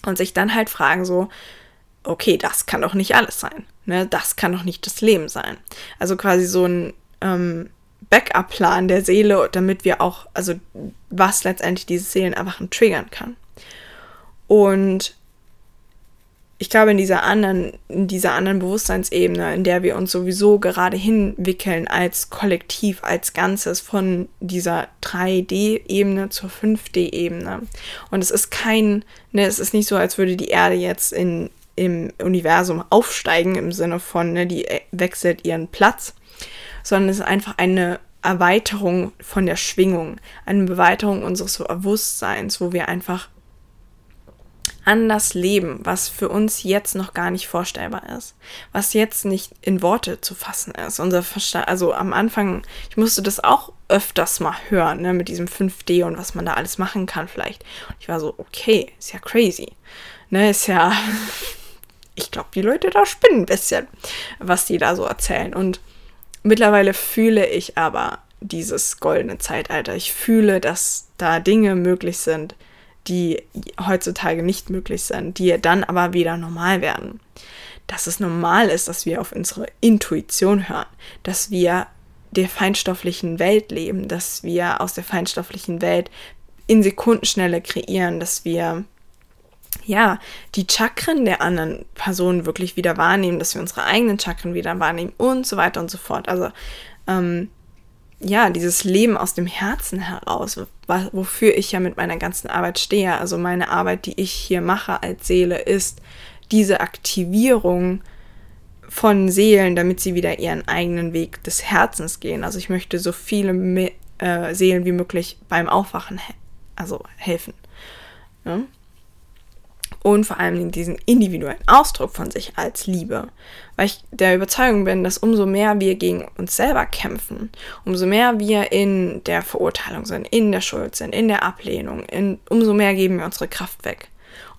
und sich dann halt fragen so, okay, das kann doch nicht alles sein. Ne? Das kann doch nicht das Leben sein. Also quasi so ein ähm, Backup-Plan der Seele, damit wir auch, also was letztendlich dieses Seelenerwachen triggern kann. Und ich glaube, in dieser anderen, in dieser anderen Bewusstseinsebene, in der wir uns sowieso gerade hinwickeln als Kollektiv, als Ganzes von dieser 3D-Ebene zur 5D-Ebene. Und es ist kein, ne, es ist nicht so, als würde die Erde jetzt in, im Universum aufsteigen, im Sinne von, ne, die wechselt ihren Platz, sondern es ist einfach eine Erweiterung von der Schwingung, eine Erweiterung unseres Bewusstseins, wo wir einfach anders leben, was für uns jetzt noch gar nicht vorstellbar ist, was jetzt nicht in Worte zu fassen ist. Unser Verstand, also am Anfang, ich musste das auch öfters mal hören, ne, mit diesem 5D und was man da alles machen kann vielleicht. Ich war so, okay, ist ja crazy. Ne, ist ja, ich glaube, die Leute da spinnen ein bisschen, was die da so erzählen. Und mittlerweile fühle ich aber dieses goldene Zeitalter. Ich fühle, dass da Dinge möglich sind, die heutzutage nicht möglich sind, die dann aber wieder normal werden. Dass es normal ist, dass wir auf unsere Intuition hören, dass wir der feinstofflichen Welt leben, dass wir aus der feinstofflichen Welt in Sekundenschnelle kreieren, dass wir ja, die Chakren der anderen Personen wirklich wieder wahrnehmen, dass wir unsere eigenen Chakren wieder wahrnehmen und so weiter und so fort. Also ähm, ja, dieses Leben aus dem Herzen heraus, wofür ich ja mit meiner ganzen Arbeit stehe. Also meine Arbeit, die ich hier mache als Seele, ist diese Aktivierung von Seelen, damit sie wieder ihren eigenen Weg des Herzens gehen. Also ich möchte so viele äh, Seelen wie möglich beim Aufwachen he also helfen. Ja? Und vor allem diesen individuellen Ausdruck von sich als Liebe. Weil ich der Überzeugung bin, dass umso mehr wir gegen uns selber kämpfen, umso mehr wir in der Verurteilung sind, in der Schuld sind, in der Ablehnung, in, umso mehr geben wir unsere Kraft weg.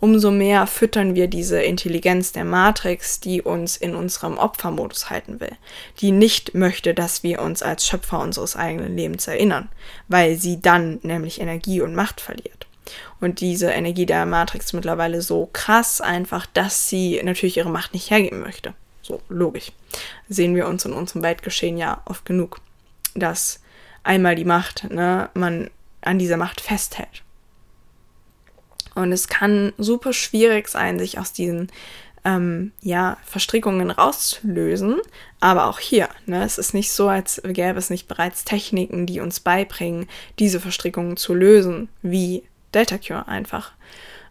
Umso mehr füttern wir diese Intelligenz der Matrix, die uns in unserem Opfermodus halten will, die nicht möchte, dass wir uns als Schöpfer unseres eigenen Lebens erinnern, weil sie dann nämlich Energie und Macht verliert. Und diese Energie der Matrix ist mittlerweile so krass einfach, dass sie natürlich ihre Macht nicht hergeben möchte. So, logisch. Sehen wir uns in unserem Weltgeschehen ja oft genug, dass einmal die Macht, ne, man an dieser Macht festhält. Und es kann super schwierig sein, sich aus diesen ähm, ja, Verstrickungen rauszulösen. Aber auch hier, ne, es ist nicht so, als gäbe es nicht bereits Techniken, die uns beibringen, diese Verstrickungen zu lösen, wie Delta Cure einfach.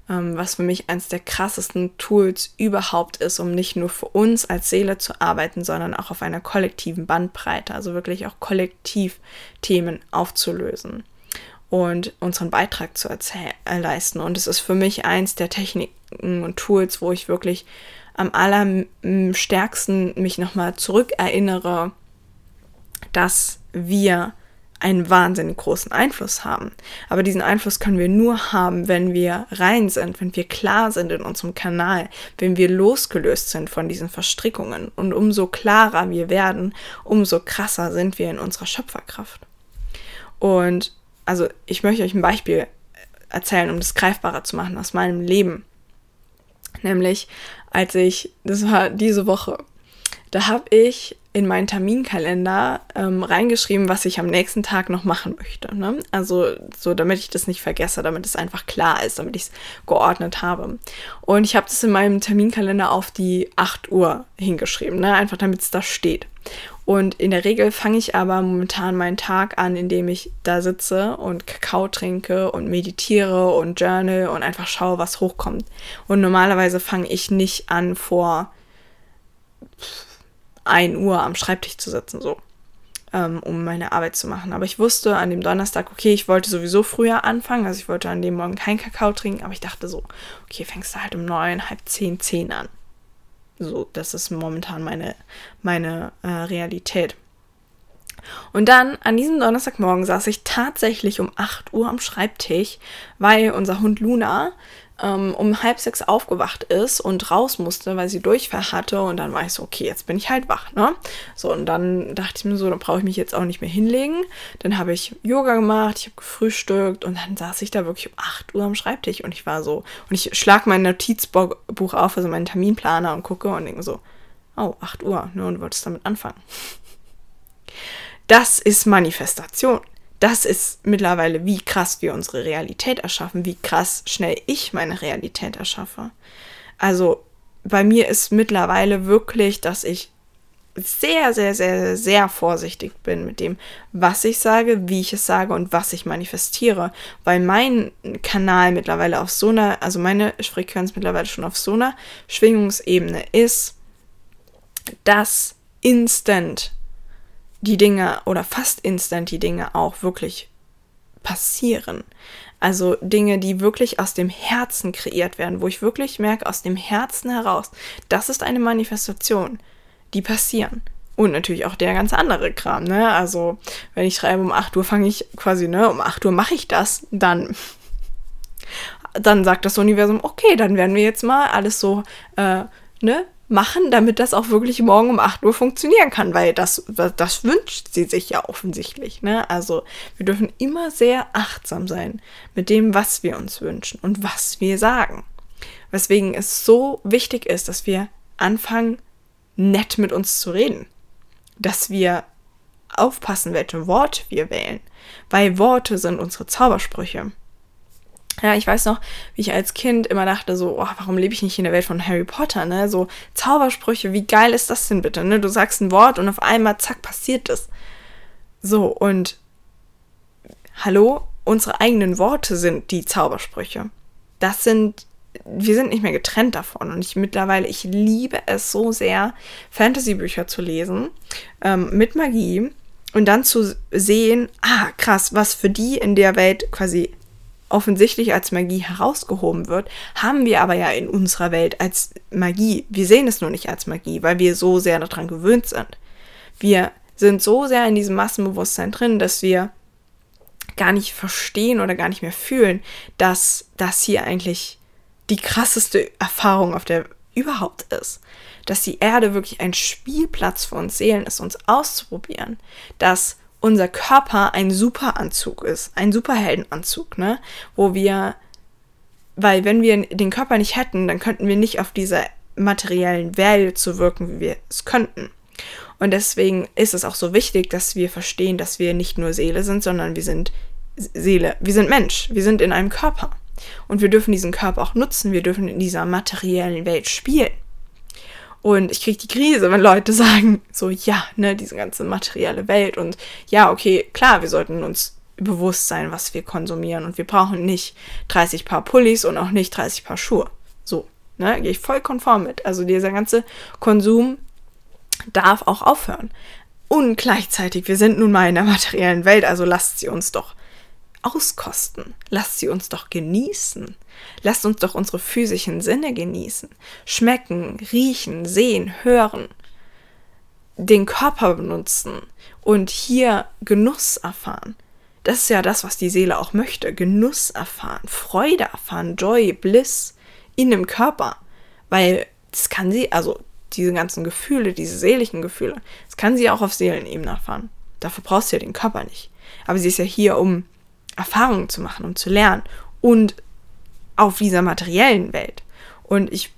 Ähm, was für mich eines der krassesten Tools überhaupt ist, um nicht nur für uns als Seele zu arbeiten, sondern auch auf einer kollektiven Bandbreite, also wirklich auch kollektiv Themen aufzulösen. und unseren Beitrag zu äh, leisten. Und es ist für mich eins der Techniken und Tools, wo ich wirklich am allerstärksten mich nochmal zurückerinnere, dass wir einen wahnsinnig großen Einfluss haben. Aber diesen Einfluss können wir nur haben, wenn wir rein sind, wenn wir klar sind in unserem Kanal, wenn wir losgelöst sind von diesen Verstrickungen. Und umso klarer wir werden, umso krasser sind wir in unserer Schöpferkraft. Und also ich möchte euch ein Beispiel erzählen, um das greifbarer zu machen aus meinem Leben. Nämlich, als ich, das war diese Woche, da habe ich in meinen Terminkalender ähm, reingeschrieben, was ich am nächsten Tag noch machen möchte. Ne? Also so, damit ich das nicht vergesse, damit es einfach klar ist, damit ich es geordnet habe. Und ich habe das in meinem Terminkalender auf die 8 Uhr hingeschrieben, ne? einfach damit es da steht. Und in der Regel fange ich aber momentan meinen Tag an, indem ich da sitze und Kakao trinke und meditiere und journal und einfach schaue, was hochkommt. Und normalerweise fange ich nicht an vor 1 Uhr am Schreibtisch zu sitzen, so, ähm, um meine Arbeit zu machen. Aber ich wusste an dem Donnerstag, okay, ich wollte sowieso früher anfangen, also ich wollte an dem Morgen keinen Kakao trinken, aber ich dachte so, okay, fängst du halt um neun, halb zehn, zehn an. So, das ist momentan meine, meine äh, Realität. Und dann an diesem Donnerstagmorgen saß ich tatsächlich um 8 Uhr am Schreibtisch, weil unser Hund Luna ähm, um halb sechs aufgewacht ist und raus musste, weil sie Durchfall hatte. Und dann war ich so, okay, jetzt bin ich halt wach, ne? So, und dann dachte ich mir so, dann brauche ich mich jetzt auch nicht mehr hinlegen. Dann habe ich Yoga gemacht, ich habe gefrühstückt und dann saß ich da wirklich um 8 Uhr am Schreibtisch und ich war so, und ich schlage mein Notizbuch auf, also meinen Terminplaner und gucke und denke so, oh, 8 Uhr, ne? Und wolltest damit anfangen. Das ist Manifestation das ist mittlerweile, wie krass wir unsere Realität erschaffen, wie krass schnell ich meine Realität erschaffe. Also bei mir ist mittlerweile wirklich, dass ich sehr, sehr, sehr, sehr vorsichtig bin mit dem, was ich sage, wie ich es sage und was ich manifestiere, weil mein Kanal mittlerweile auf so einer, also meine Frequenz mittlerweile schon auf so einer Schwingungsebene ist, dass instant die Dinge oder fast instant die Dinge auch wirklich passieren. Also Dinge, die wirklich aus dem Herzen kreiert werden, wo ich wirklich merke, aus dem Herzen heraus, das ist eine Manifestation, die passieren. Und natürlich auch der ganze andere Kram, ne? Also, wenn ich schreibe, um 8 Uhr fange ich quasi, ne, um 8 Uhr mache ich das, dann, dann sagt das Universum, okay, dann werden wir jetzt mal alles so, äh, ne, machen, damit das auch wirklich morgen um 8 Uhr funktionieren kann, weil das, das wünscht sie sich ja offensichtlich. Ne? Also wir dürfen immer sehr achtsam sein mit dem, was wir uns wünschen und was wir sagen. Weswegen es so wichtig ist, dass wir anfangen, nett mit uns zu reden. Dass wir aufpassen, welche Worte wir wählen. Weil Worte sind unsere Zaubersprüche. Ja, ich weiß noch, wie ich als Kind immer dachte, so, oh, warum lebe ich nicht in der Welt von Harry Potter, ne? So Zaubersprüche, wie geil ist das denn bitte, ne? Du sagst ein Wort und auf einmal, zack, passiert es. So, und hallo, unsere eigenen Worte sind die Zaubersprüche. Das sind, wir sind nicht mehr getrennt davon. Und ich mittlerweile, ich liebe es so sehr, Fantasy-Bücher zu lesen, ähm, mit Magie und dann zu sehen, ah, krass, was für die in der Welt quasi offensichtlich als Magie herausgehoben wird, haben wir aber ja in unserer Welt als Magie. Wir sehen es nur nicht als Magie, weil wir so sehr daran gewöhnt sind. Wir sind so sehr in diesem Massenbewusstsein drin, dass wir gar nicht verstehen oder gar nicht mehr fühlen, dass das hier eigentlich die krasseste Erfahrung auf der überhaupt ist. Dass die Erde wirklich ein Spielplatz für uns Seelen ist, uns auszuprobieren. Dass unser Körper ein Superanzug ist, ein Superheldenanzug, ne? Wo wir, weil wenn wir den Körper nicht hätten, dann könnten wir nicht auf dieser materiellen Welt so wirken, wie wir es könnten. Und deswegen ist es auch so wichtig, dass wir verstehen, dass wir nicht nur Seele sind, sondern wir sind Seele, wir sind Mensch, wir sind in einem Körper. Und wir dürfen diesen Körper auch nutzen, wir dürfen in dieser materiellen Welt spielen. Und ich kriege die Krise, wenn Leute sagen, so, ja, ne, diese ganze materielle Welt und ja, okay, klar, wir sollten uns bewusst sein, was wir konsumieren und wir brauchen nicht 30 Paar Pullis und auch nicht 30 Paar Schuhe. So, ne, gehe ich voll konform mit. Also dieser ganze Konsum darf auch aufhören. Und gleichzeitig, wir sind nun mal in der materiellen Welt, also lasst sie uns doch auskosten. Lasst sie uns doch genießen. Lasst uns doch unsere physischen Sinne genießen. Schmecken, riechen, sehen, hören. Den Körper benutzen und hier Genuss erfahren. Das ist ja das, was die Seele auch möchte. Genuss erfahren, Freude erfahren, Joy, Bliss in dem Körper. Weil das kann sie, also diese ganzen Gefühle, diese seelischen Gefühle, das kann sie auch auf Seelenebene erfahren. Dafür brauchst du ja den Körper nicht. Aber sie ist ja hier, um Erfahrungen zu machen, um zu lernen und auf dieser materiellen Welt. Und ich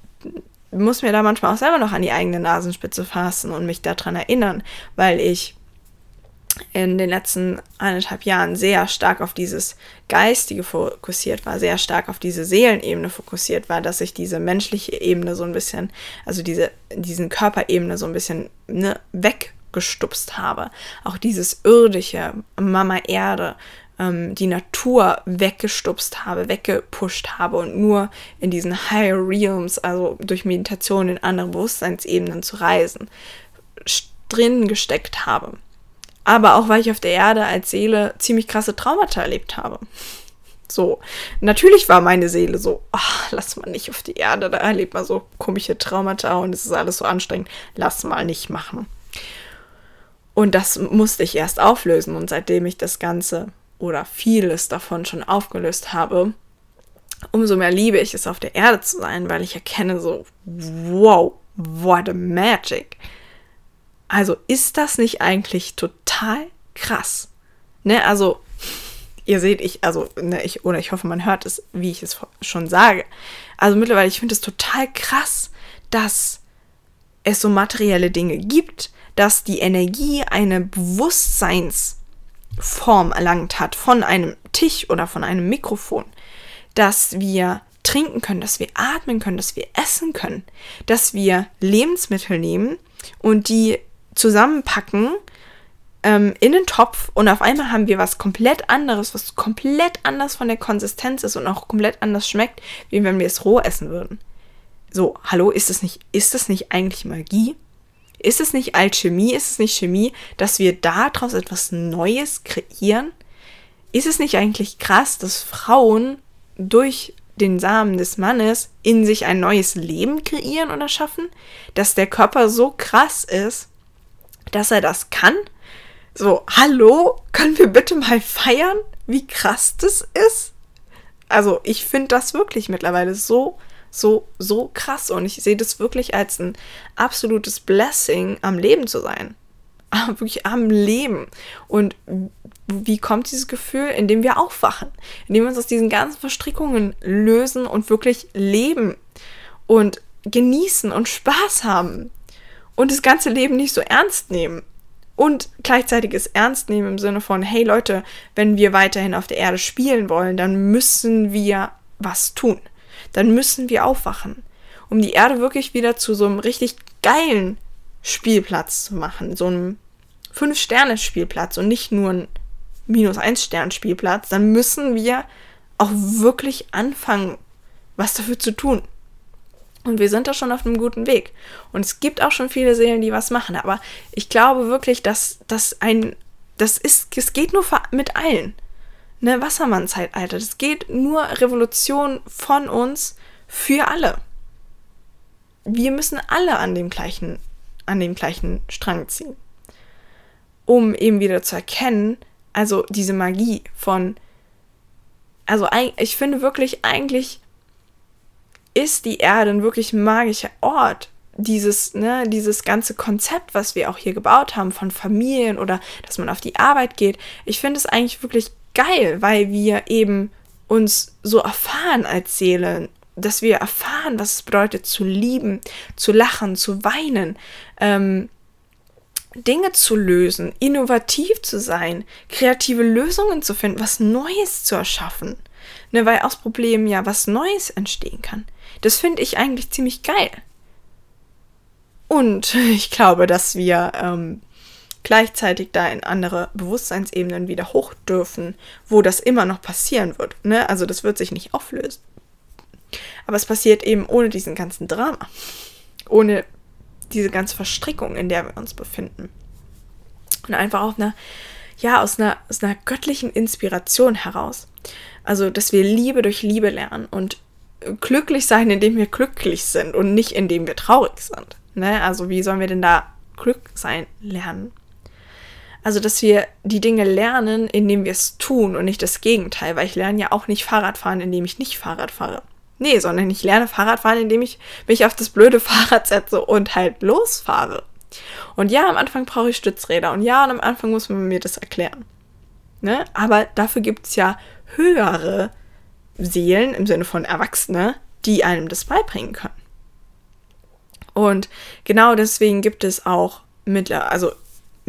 muss mir da manchmal auch selber noch an die eigene Nasenspitze fassen und mich daran erinnern, weil ich in den letzten eineinhalb Jahren sehr stark auf dieses Geistige fokussiert war, sehr stark auf diese Seelenebene fokussiert war, dass ich diese menschliche Ebene so ein bisschen, also diese, diesen Körperebene so ein bisschen ne, weggestupst habe. Auch dieses irdische, Mama Erde, ähm, die Natur weggestupst habe, weggepusht habe und nur in diesen Higher Realms, also durch Meditation in andere Bewusstseinsebenen zu reisen, drin gesteckt habe. Aber auch weil ich auf der Erde als Seele ziemlich krasse Traumata erlebt habe. So, natürlich war meine Seele so, ach, lass mal nicht auf die Erde, da erlebt man so komische Traumata und es ist alles so anstrengend, lass mal nicht machen. Und das musste ich erst auflösen und seitdem ich das Ganze oder vieles davon schon aufgelöst habe, umso mehr liebe ich es, auf der Erde zu sein, weil ich erkenne so, wow, what a magic. Also ist das nicht eigentlich total krass? Ne, also ihr seht, ich, also, ne, ich, oder ich hoffe, man hört es, wie ich es schon sage. Also mittlerweile, ich finde es total krass, dass es so materielle Dinge gibt, dass die Energie eine Bewusstseins- Form erlangt hat von einem Tisch oder von einem Mikrofon, dass wir trinken können, dass wir atmen können, dass wir essen können, dass wir Lebensmittel nehmen und die zusammenpacken ähm, in den Topf und auf einmal haben wir was komplett anderes, was komplett anders von der Konsistenz ist und auch komplett anders schmeckt, wie wenn wir es roh essen würden. So, hallo, ist das nicht, ist das nicht eigentlich Magie? Ist es nicht Alchemie? Ist es nicht Chemie, dass wir daraus etwas Neues kreieren? Ist es nicht eigentlich krass, dass Frauen durch den Samen des Mannes in sich ein neues Leben kreieren oder schaffen? Dass der Körper so krass ist, dass er das kann? So, hallo, können wir bitte mal feiern, wie krass das ist? Also, ich finde das wirklich mittlerweile so so, so krass und ich sehe das wirklich als ein absolutes Blessing, am Leben zu sein. Wirklich am Leben. Und wie kommt dieses Gefühl? Indem wir aufwachen, indem wir uns aus diesen ganzen Verstrickungen lösen und wirklich leben und genießen und Spaß haben und das ganze Leben nicht so ernst nehmen. Und gleichzeitig es ernst nehmen im Sinne von, hey Leute, wenn wir weiterhin auf der Erde spielen wollen, dann müssen wir was tun dann müssen wir aufwachen, um die Erde wirklich wieder zu so einem richtig geilen Spielplatz zu machen, so einem Fünf-Sterne-Spielplatz und nicht nur ein Minus-Eins-Stern-Spielplatz, dann müssen wir auch wirklich anfangen, was dafür zu tun. Und wir sind da schon auf einem guten Weg. Und es gibt auch schon viele Seelen, die was machen. Aber ich glaube wirklich, dass das ein, das ist, es geht nur mit allen ne, Wassermann-Zeitalter. Das geht nur Revolution von uns für alle. Wir müssen alle an dem gleichen, an dem gleichen Strang ziehen. Um eben wieder zu erkennen, also diese Magie von, also ich finde wirklich, eigentlich ist die Erde ein wirklich magischer Ort. Dieses, ne, dieses ganze Konzept, was wir auch hier gebaut haben von Familien oder dass man auf die Arbeit geht, ich finde es eigentlich wirklich geil, weil wir eben uns so erfahren als Seele, dass wir erfahren, was es bedeutet zu lieben, zu lachen, zu weinen, ähm, Dinge zu lösen, innovativ zu sein, kreative Lösungen zu finden, was Neues zu erschaffen. Ne, weil aus Problemen ja was Neues entstehen kann. Das finde ich eigentlich ziemlich geil. Und ich glaube, dass wir ähm, gleichzeitig da in andere Bewusstseinsebenen wieder hoch dürfen, wo das immer noch passieren wird. Ne? Also das wird sich nicht auflösen. Aber es passiert eben ohne diesen ganzen Drama. Ohne diese ganze Verstrickung, in der wir uns befinden. Und einfach auf einer ja, aus einer, aus einer göttlichen Inspiration heraus. Also, dass wir Liebe durch Liebe lernen und glücklich sein, indem wir glücklich sind und nicht indem wir traurig sind. Ne? Also, wie sollen wir denn da Glück sein lernen? Also, dass wir die Dinge lernen, indem wir es tun und nicht das Gegenteil, weil ich lerne ja auch nicht Fahrrad fahren, indem ich nicht Fahrrad fahre. Nee, sondern ich lerne Fahrrad fahren, indem ich mich auf das blöde Fahrrad setze und halt losfahre. Und ja, am Anfang brauche ich Stützräder und ja, und am Anfang muss man mir das erklären. Ne? Aber dafür gibt es ja höhere Seelen im Sinne von Erwachsene, die einem das beibringen können. Und genau deswegen gibt es auch mittler, also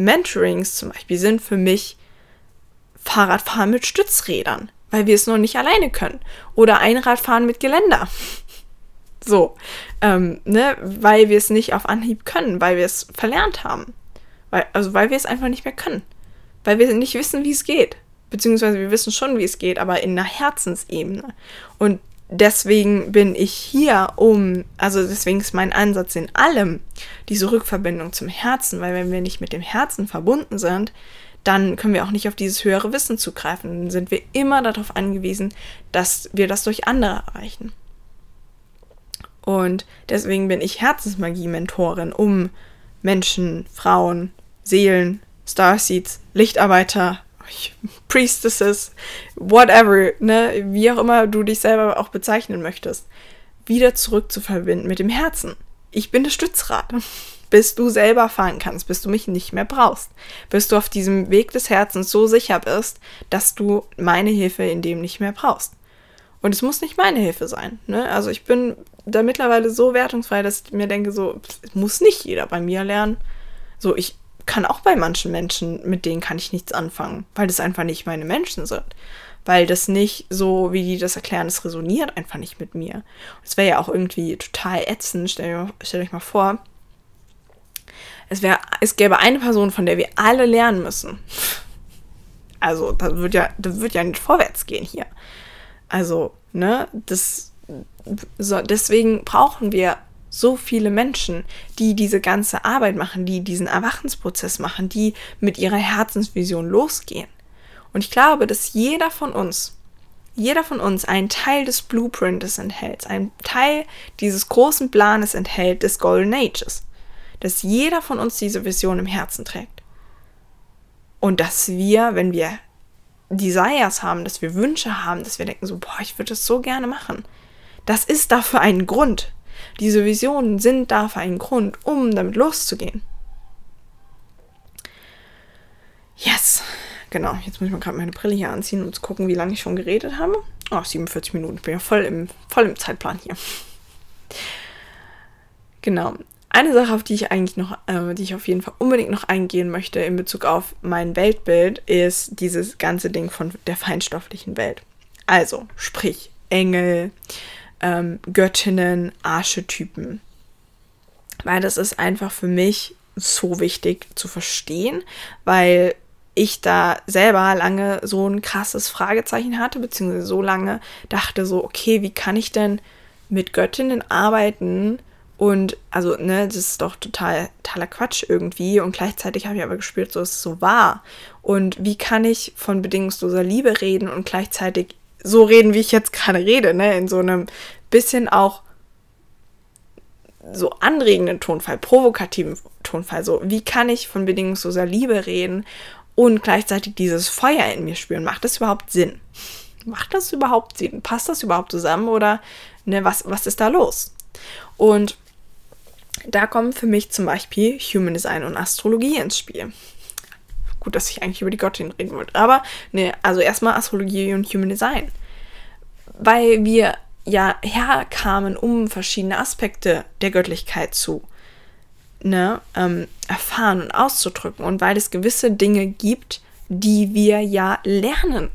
Mentorings zum Beispiel sind für mich Fahrradfahren mit Stützrädern, weil wir es noch nicht alleine können. Oder Einradfahren mit Geländer. So, ähm, ne, weil wir es nicht auf Anhieb können, weil wir es verlernt haben. Weil, also weil wir es einfach nicht mehr können. Weil wir nicht wissen, wie es geht. Beziehungsweise wir wissen schon, wie es geht, aber in einer Herzensebene. Und deswegen bin ich hier, um, also deswegen ist mein Ansatz in allem diese Rückverbindung zum Herzen, weil wenn wir nicht mit dem Herzen verbunden sind, dann können wir auch nicht auf dieses höhere Wissen zugreifen. Dann sind wir immer darauf angewiesen, dass wir das durch andere erreichen. Und deswegen bin ich Herzensmagie-Mentorin, um Menschen, Frauen, Seelen, Starseeds, Lichtarbeiter, Priestesses, whatever, ne, wie auch immer du dich selber auch bezeichnen möchtest, wieder zurück zu verbinden mit dem Herzen. Ich bin das Stützrad. Bis du selber fahren kannst, bis du mich nicht mehr brauchst. Bis du auf diesem Weg des Herzens so sicher bist, dass du meine Hilfe in dem nicht mehr brauchst. Und es muss nicht meine Hilfe sein. Ne? Also ich bin da mittlerweile so wertungsfrei, dass ich mir denke, so, es muss nicht jeder bei mir lernen. So, ich kann auch bei manchen Menschen, mit denen kann ich nichts anfangen, weil das einfach nicht meine Menschen sind. Weil das nicht so, wie die das erklären, es resoniert einfach nicht mit mir. Es wäre ja auch irgendwie total ätzend. Stellt stell euch mal vor, es, wär, es gäbe eine Person, von der wir alle lernen müssen. Also, das wird ja, das wird ja nicht vorwärts gehen hier. Also, ne, das, so, deswegen brauchen wir so viele Menschen, die diese ganze Arbeit machen, die diesen Erwachensprozess machen, die mit ihrer Herzensvision losgehen. Und ich glaube, dass jeder von uns, jeder von uns einen Teil des Blueprints enthält, einen Teil dieses großen Planes enthält des Golden Ages. Dass jeder von uns diese Vision im Herzen trägt. Und dass wir, wenn wir Desires haben, dass wir Wünsche haben, dass wir denken so, boah, ich würde das so gerne machen. Das ist dafür ein Grund. Diese Visionen sind dafür ein Grund, um damit loszugehen. Yes. Genau, jetzt muss ich mal gerade meine Brille hier anziehen und gucken, wie lange ich schon geredet habe. Oh, 47 Minuten. Ich bin ja voll im, voll im Zeitplan hier. Genau. Eine Sache, auf die ich eigentlich noch, äh, die ich auf jeden Fall unbedingt noch eingehen möchte in Bezug auf mein Weltbild, ist dieses ganze Ding von der feinstofflichen Welt. Also, sprich, Engel, ähm, Göttinnen, Archetypen. Weil das ist einfach für mich so wichtig zu verstehen, weil ich da selber lange so ein krasses Fragezeichen hatte, beziehungsweise so lange dachte so, okay, wie kann ich denn mit Göttinnen arbeiten? Und also, ne, das ist doch total totaler Quatsch irgendwie. Und gleichzeitig habe ich aber gespürt, so ist es so wahr. Und wie kann ich von bedingungsloser Liebe reden und gleichzeitig so reden, wie ich jetzt gerade rede, ne? In so einem bisschen auch so anregenden Tonfall, provokativen Tonfall. So, wie kann ich von bedingungsloser Liebe reden und gleichzeitig dieses Feuer in mir spüren? Macht das überhaupt Sinn? Macht das überhaupt Sinn? Passt das überhaupt zusammen oder ne, was, was ist da los? Und da kommen für mich zum Beispiel Human Design und Astrologie ins Spiel. Gut, dass ich eigentlich über die Göttin reden wollte. Aber ne, also erstmal Astrologie und Human Design. Weil wir ja herkamen, um verschiedene Aspekte der Göttlichkeit zu ne, ähm, erfahren und auszudrücken. Und weil es gewisse Dinge gibt, die wir ja lernen.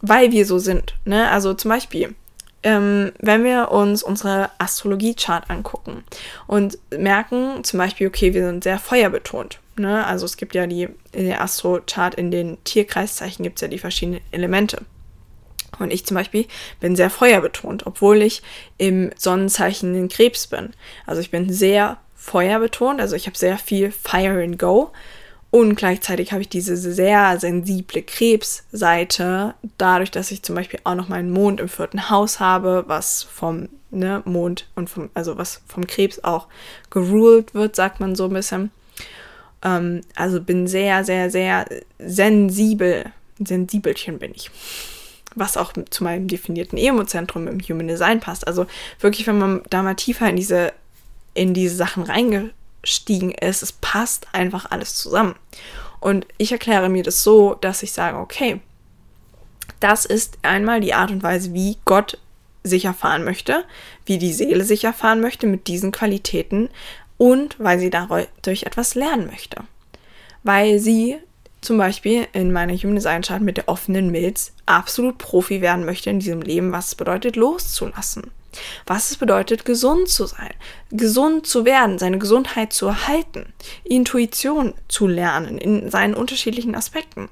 Weil wir so sind. Ne? Also zum Beispiel, ähm, wenn wir uns unsere Astrologie-Chart angucken und merken zum Beispiel, okay, wir sind sehr feuerbetont. Ne? Also es gibt ja die, in der Astro-Chart, in den Tierkreiszeichen gibt es ja die verschiedenen Elemente. Und ich zum Beispiel bin sehr feuerbetont, obwohl ich im Sonnenzeichen in Krebs bin. Also ich bin sehr feuerbetont, also ich habe sehr viel Fire and Go. Und gleichzeitig habe ich diese sehr sensible Krebsseite, dadurch, dass ich zum Beispiel auch noch meinen Mond im vierten Haus habe, was vom ne, Mond und vom, also was vom Krebs auch geruled wird, sagt man so ein bisschen. Ähm, also bin sehr, sehr, sehr sensibel. Sensibelchen bin ich. Was auch zu meinem definierten Emozentrum im Human Design passt. Also wirklich, wenn man da mal tiefer in diese, in diese Sachen reinge gestiegen ist. Es passt einfach alles zusammen. Und ich erkläre mir das so, dass ich sage, okay, das ist einmal die Art und Weise, wie Gott sich erfahren möchte, wie die Seele sich erfahren möchte mit diesen Qualitäten und weil sie dadurch etwas lernen möchte. Weil sie zum Beispiel in meiner Human Design Chart mit der offenen Milz absolut Profi werden möchte in diesem Leben, was es bedeutet, loszulassen was es bedeutet, gesund zu sein, gesund zu werden, seine Gesundheit zu erhalten, Intuition zu lernen in seinen unterschiedlichen Aspekten.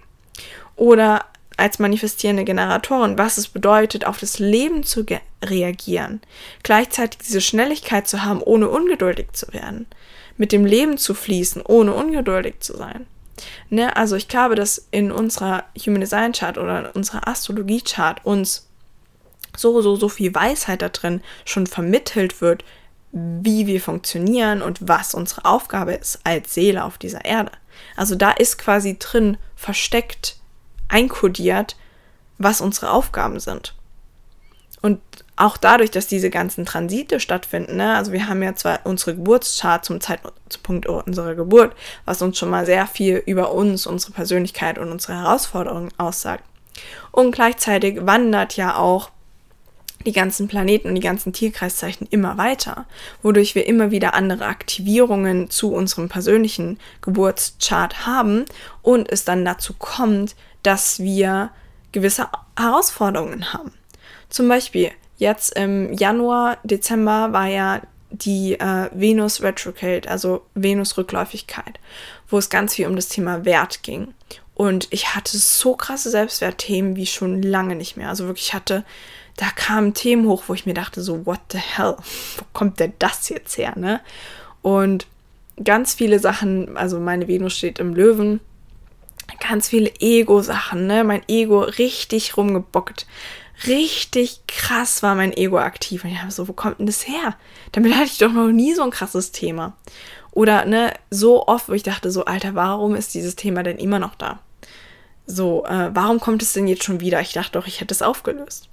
Oder als manifestierende Generatorin, was es bedeutet, auf das Leben zu reagieren, gleichzeitig diese Schnelligkeit zu haben, ohne ungeduldig zu werden, mit dem Leben zu fließen, ohne ungeduldig zu sein. Ne? Also ich glaube, dass in unserer Human Design Chart oder in unserer Astrologie Chart uns so, so, so viel Weisheit da drin schon vermittelt wird, wie wir funktionieren und was unsere Aufgabe ist als Seele auf dieser Erde. Also da ist quasi drin versteckt, einkodiert, was unsere Aufgaben sind. Und auch dadurch, dass diese ganzen Transite stattfinden, ne, also wir haben ja zwar unsere Geburtschart zum Zeitpunkt unserer Geburt, was uns schon mal sehr viel über uns, unsere Persönlichkeit und unsere Herausforderungen aussagt. Und gleichzeitig wandert ja auch die ganzen Planeten und die ganzen Tierkreiszeichen immer weiter, wodurch wir immer wieder andere Aktivierungen zu unserem persönlichen Geburtschart haben und es dann dazu kommt, dass wir gewisse Herausforderungen haben. Zum Beispiel jetzt im Januar, Dezember war ja die äh, Venus Retrograde, also Venus Rückläufigkeit, wo es ganz viel um das Thema Wert ging. Und ich hatte so krasse Selbstwertthemen wie schon lange nicht mehr. Also wirklich hatte da kamen Themen hoch, wo ich mir dachte, so, what the hell, wo kommt denn das jetzt her, ne? Und ganz viele Sachen, also meine Venus steht im Löwen, ganz viele Ego-Sachen, ne? Mein Ego richtig rumgebockt. Richtig krass war mein Ego aktiv. Und ich habe so, wo kommt denn das her? Damit hatte ich doch noch nie so ein krasses Thema. Oder, ne, so oft, wo ich dachte, so, Alter, warum ist dieses Thema denn immer noch da? So, äh, warum kommt es denn jetzt schon wieder? Ich dachte doch, ich hätte es aufgelöst.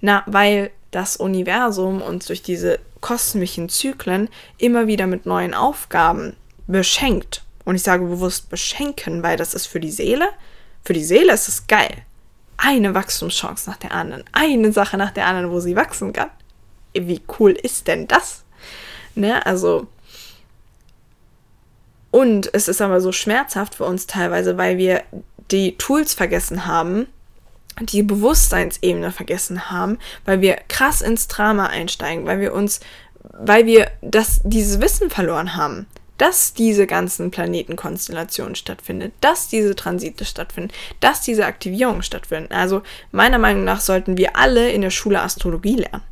Na, weil das Universum uns durch diese kosmischen Zyklen immer wieder mit neuen Aufgaben beschenkt. Und ich sage bewusst beschenken, weil das ist für die Seele, für die Seele ist es geil. Eine Wachstumschance nach der anderen, eine Sache nach der anderen, wo sie wachsen kann. Wie cool ist denn das? Ne, also. Und es ist aber so schmerzhaft für uns teilweise, weil wir die Tools vergessen haben, die Bewusstseinsebene vergessen haben, weil wir krass ins Drama einsteigen, weil wir uns, weil wir das, dieses Wissen verloren haben, dass diese ganzen Planetenkonstellationen stattfinden, dass diese Transite stattfinden, dass diese Aktivierungen stattfinden. Also meiner Meinung nach sollten wir alle in der Schule Astrologie lernen.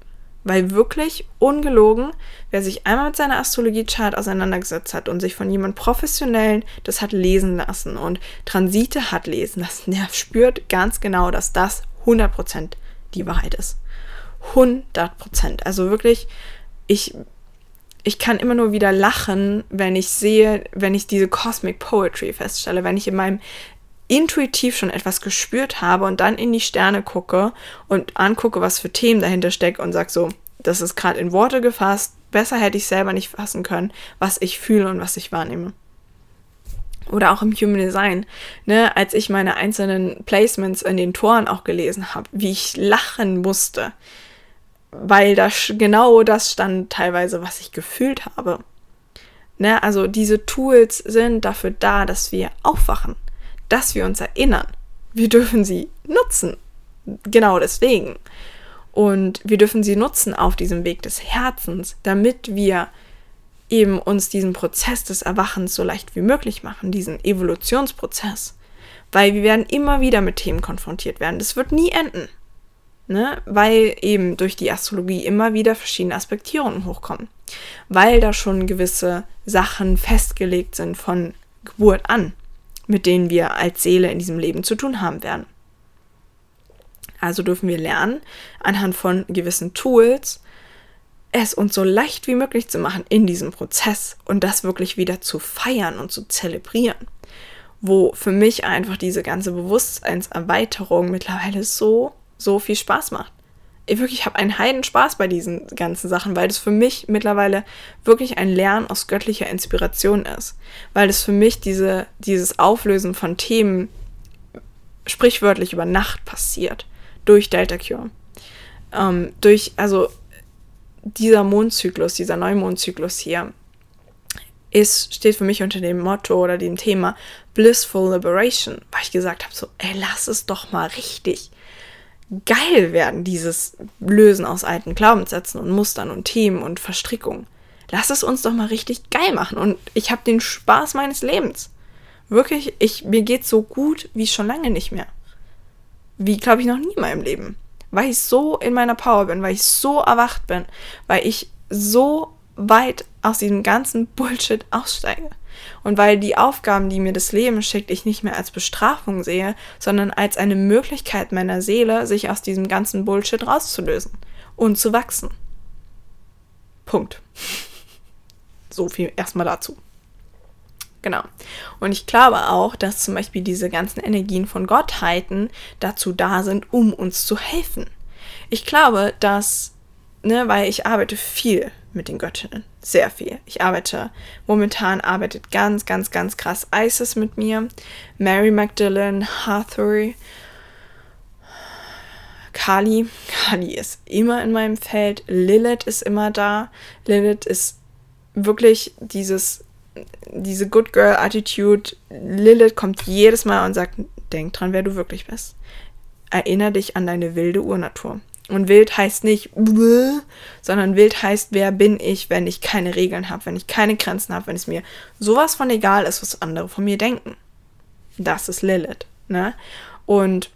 Weil wirklich ungelogen, wer sich einmal mit seiner Astrologie-Chart auseinandergesetzt hat und sich von jemand Professionellen das hat lesen lassen und Transite hat lesen lassen, der spürt ganz genau, dass das 100% die Wahrheit ist. 100%. Also wirklich, ich, ich kann immer nur wieder lachen, wenn ich sehe, wenn ich diese Cosmic Poetry feststelle, wenn ich in meinem intuitiv schon etwas gespürt habe und dann in die Sterne gucke und angucke, was für Themen dahinter stecken und sage so, das ist gerade in Worte gefasst, besser hätte ich selber nicht fassen können, was ich fühle und was ich wahrnehme. Oder auch im Human Design, ne, als ich meine einzelnen Placements in den Toren auch gelesen habe, wie ich lachen musste, weil da genau das stand teilweise, was ich gefühlt habe. Ne, also diese Tools sind dafür da, dass wir aufwachen dass wir uns erinnern. Wir dürfen sie nutzen. Genau deswegen. Und wir dürfen sie nutzen auf diesem Weg des Herzens, damit wir eben uns diesen Prozess des Erwachens so leicht wie möglich machen, diesen Evolutionsprozess. Weil wir werden immer wieder mit Themen konfrontiert werden. Das wird nie enden. Ne? Weil eben durch die Astrologie immer wieder verschiedene Aspektierungen hochkommen. Weil da schon gewisse Sachen festgelegt sind von Geburt an mit denen wir als Seele in diesem Leben zu tun haben werden. Also dürfen wir lernen, anhand von gewissen Tools, es uns so leicht wie möglich zu machen in diesem Prozess und das wirklich wieder zu feiern und zu zelebrieren. Wo für mich einfach diese ganze Bewusstseinserweiterung mittlerweile so, so viel Spaß macht. Ich wirklich habe einen heiden Spaß bei diesen ganzen Sachen, weil das für mich mittlerweile wirklich ein Lernen aus göttlicher Inspiration ist. Weil das für mich diese, dieses Auflösen von Themen sprichwörtlich über Nacht passiert durch Delta Cure. Ähm, durch, also dieser Mondzyklus, dieser Neumondzyklus hier, ist, steht für mich unter dem Motto oder dem Thema Blissful Liberation, weil ich gesagt habe, so, ey, lass es doch mal richtig geil werden, dieses Lösen aus alten Glaubenssätzen und Mustern und Themen und Verstrickungen. Lass es uns doch mal richtig geil machen und ich habe den Spaß meines Lebens. Wirklich, ich, mir geht so gut wie schon lange nicht mehr wie, glaube ich, noch nie in meinem Leben. Weil ich so in meiner Power bin, weil ich so erwacht bin, weil ich so weit aus diesem ganzen Bullshit aussteige. Und weil die Aufgaben, die mir das Leben schickt, ich nicht mehr als Bestrafung sehe, sondern als eine Möglichkeit meiner Seele, sich aus diesem ganzen Bullshit rauszulösen und zu wachsen. Punkt. So viel erstmal dazu. Genau. Und ich glaube auch, dass zum Beispiel diese ganzen Energien von Gottheiten dazu da sind, um uns zu helfen. Ich glaube, dass, ne, weil ich arbeite viel mit den Göttinnen. Sehr viel. Ich arbeite, momentan arbeitet ganz, ganz, ganz krass Isis mit mir. Mary Magdalene, Hathor, Kali. Kali ist immer in meinem Feld. Lilith ist immer da. Lilith ist wirklich dieses diese Good Girl Attitude. Lilith kommt jedes Mal und sagt, denk dran, wer du wirklich bist. Erinner dich an deine wilde Urnatur. Und wild heißt nicht, sondern wild heißt, wer bin ich, wenn ich keine Regeln habe, wenn ich keine Grenzen habe, wenn es mir sowas von egal ist, was andere von mir denken. Das ist Lilith. Ne? Und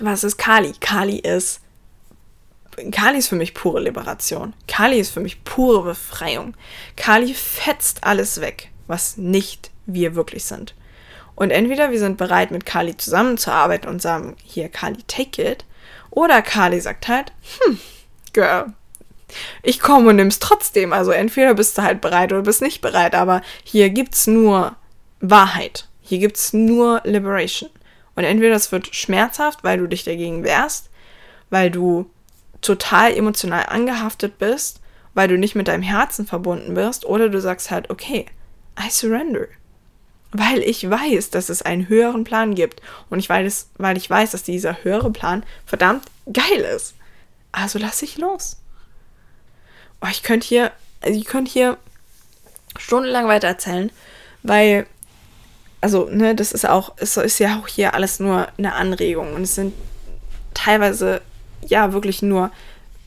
was ist Kali? Kali ist Kali ist für mich pure Liberation. Kali ist für mich pure Befreiung. Kali fetzt alles weg, was nicht wir wirklich sind. Und entweder wir sind bereit, mit Kali zusammenzuarbeiten und sagen, hier, Kali, take it. Oder Kali sagt halt, hm, Girl, ich komme und nimm's trotzdem. Also entweder bist du halt bereit oder bist nicht bereit. Aber hier gibt's nur Wahrheit. Hier gibt's nur Liberation. Und entweder es wird schmerzhaft, weil du dich dagegen wehrst, weil du total emotional angehaftet bist, weil du nicht mit deinem Herzen verbunden bist, oder du sagst halt, okay, I surrender. Weil ich weiß, dass es einen höheren Plan gibt. Und ich weiß, weil ich weiß, dass dieser höhere Plan verdammt geil ist. Also lass ich los. Oh, ich könnte hier, also ich könnte hier stundenlang weiter erzählen, weil, also, ne, das ist auch, es ist ja auch hier alles nur eine Anregung. Und es sind teilweise ja wirklich nur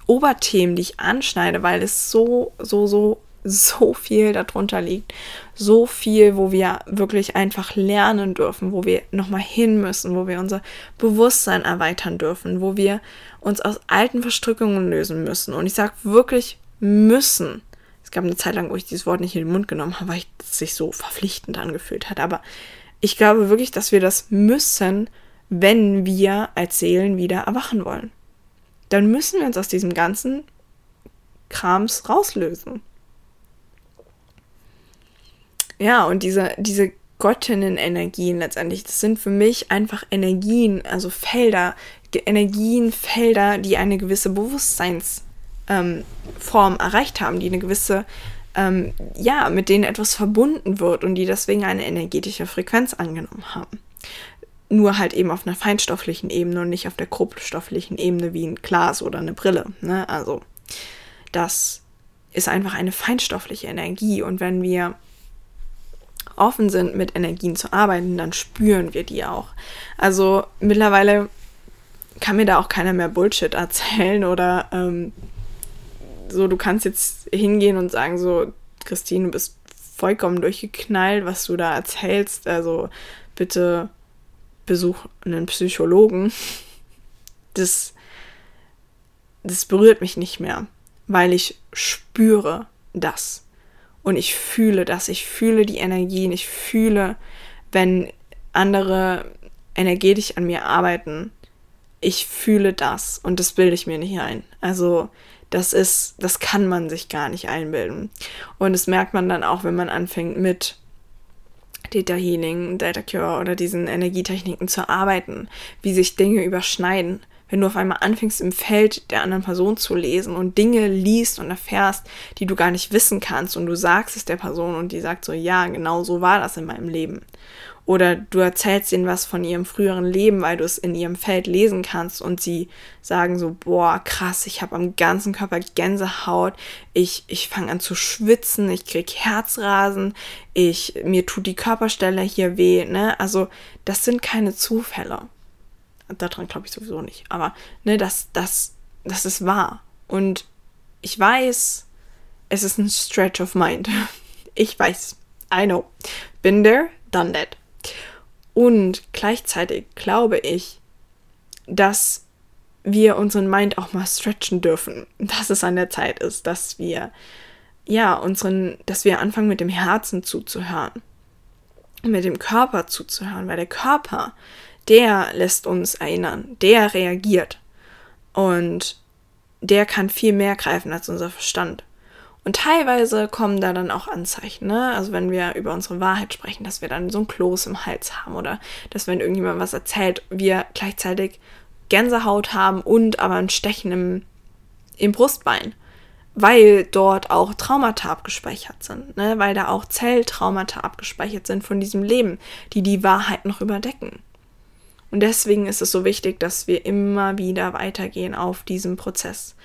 Oberthemen, die ich anschneide, weil es so, so, so, so viel darunter liegt. So viel, wo wir wirklich einfach lernen dürfen, wo wir nochmal hin müssen, wo wir unser Bewusstsein erweitern dürfen, wo wir uns aus alten Verstrickungen lösen müssen. Und ich sage wirklich müssen. Es gab eine Zeit lang, wo ich dieses Wort nicht in den Mund genommen habe, weil es sich so verpflichtend angefühlt hat. Aber ich glaube wirklich, dass wir das müssen, wenn wir als Seelen wieder erwachen wollen dann müssen wir uns aus diesem ganzen Krams rauslösen. Ja, und diese, diese Göttinnen-Energien letztendlich, das sind für mich einfach Energien, also Felder, Energienfelder, die eine gewisse Bewusstseinsform ähm, erreicht haben, die eine gewisse, ähm, ja, mit denen etwas verbunden wird und die deswegen eine energetische Frequenz angenommen haben nur halt eben auf einer feinstofflichen Ebene und nicht auf der grobstofflichen Ebene wie ein Glas oder eine Brille. Ne? Also das ist einfach eine feinstoffliche Energie und wenn wir offen sind, mit Energien zu arbeiten, dann spüren wir die auch. Also mittlerweile kann mir da auch keiner mehr Bullshit erzählen oder ähm, so, du kannst jetzt hingehen und sagen so, Christine, du bist vollkommen durchgeknallt, was du da erzählst. Also bitte Besuch einen Psychologen, das, das berührt mich nicht mehr, weil ich spüre das. Und ich fühle das, ich fühle die Energien, ich fühle, wenn andere energetisch an mir arbeiten, ich fühle das und das bilde ich mir nicht ein. Also das ist, das kann man sich gar nicht einbilden. Und das merkt man dann auch, wenn man anfängt mit Data Healing, Data Cure oder diesen Energietechniken zu arbeiten, wie sich Dinge überschneiden. Wenn du auf einmal anfängst, im Feld der anderen Person zu lesen und Dinge liest und erfährst, die du gar nicht wissen kannst und du sagst es der Person und die sagt so, ja, genau so war das in meinem Leben. Oder du erzählst ihnen was von ihrem früheren Leben, weil du es in ihrem Feld lesen kannst und sie sagen so, boah, krass, ich habe am ganzen Körper Gänsehaut, ich, ich fange an zu schwitzen, ich krieg Herzrasen, ich, mir tut die Körperstelle hier weh, ne? Also, das sind keine Zufälle. Daran glaube ich sowieso nicht. Aber, ne, das, das, das ist wahr. Und ich weiß, es ist ein Stretch of Mind. Ich weiß. I know. Been there, done that. Und gleichzeitig glaube ich, dass wir unseren Mind auch mal stretchen dürfen, dass es an der Zeit ist, dass wir ja unseren, dass wir anfangen mit dem Herzen zuzuhören, mit dem Körper zuzuhören, weil der Körper, der lässt uns erinnern, der reagiert und der kann viel mehr greifen als unser Verstand. Und teilweise kommen da dann auch Anzeichen, ne? Also wenn wir über unsere Wahrheit sprechen, dass wir dann so ein Kloß im Hals haben oder dass wenn irgendjemand was erzählt, wir gleichzeitig Gänsehaut haben und aber ein Stechen im, im Brustbein, weil dort auch Traumata abgespeichert sind, ne? weil da auch Zelltraumata abgespeichert sind von diesem Leben, die die Wahrheit noch überdecken. Und deswegen ist es so wichtig, dass wir immer wieder weitergehen auf diesem Prozess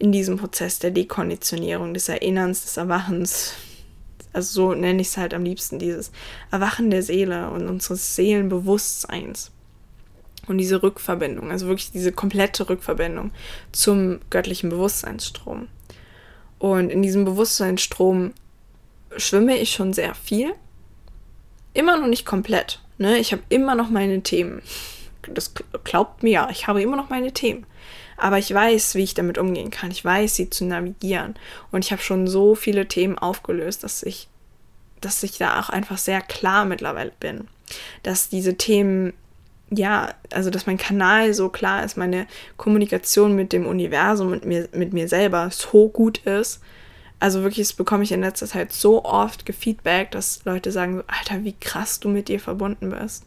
in diesem Prozess der Dekonditionierung, des Erinnerns, des Erwachens. Also so nenne ich es halt am liebsten, dieses Erwachen der Seele und unseres Seelenbewusstseins. Und diese Rückverbindung, also wirklich diese komplette Rückverbindung zum göttlichen Bewusstseinsstrom. Und in diesem Bewusstseinsstrom schwimme ich schon sehr viel. Immer noch nicht komplett. Ne? Ich habe immer noch meine Themen. Das glaubt mir, ich habe immer noch meine Themen. Aber ich weiß, wie ich damit umgehen kann. Ich weiß, sie zu navigieren. Und ich habe schon so viele Themen aufgelöst, dass ich, dass ich da auch einfach sehr klar mittlerweile bin. Dass diese Themen, ja, also dass mein Kanal so klar ist, meine Kommunikation mit dem Universum und mir, mit mir selber so gut ist. Also wirklich, das bekomme ich in letzter Zeit so oft gefeedback, dass Leute sagen Alter, wie krass du mit dir verbunden bist.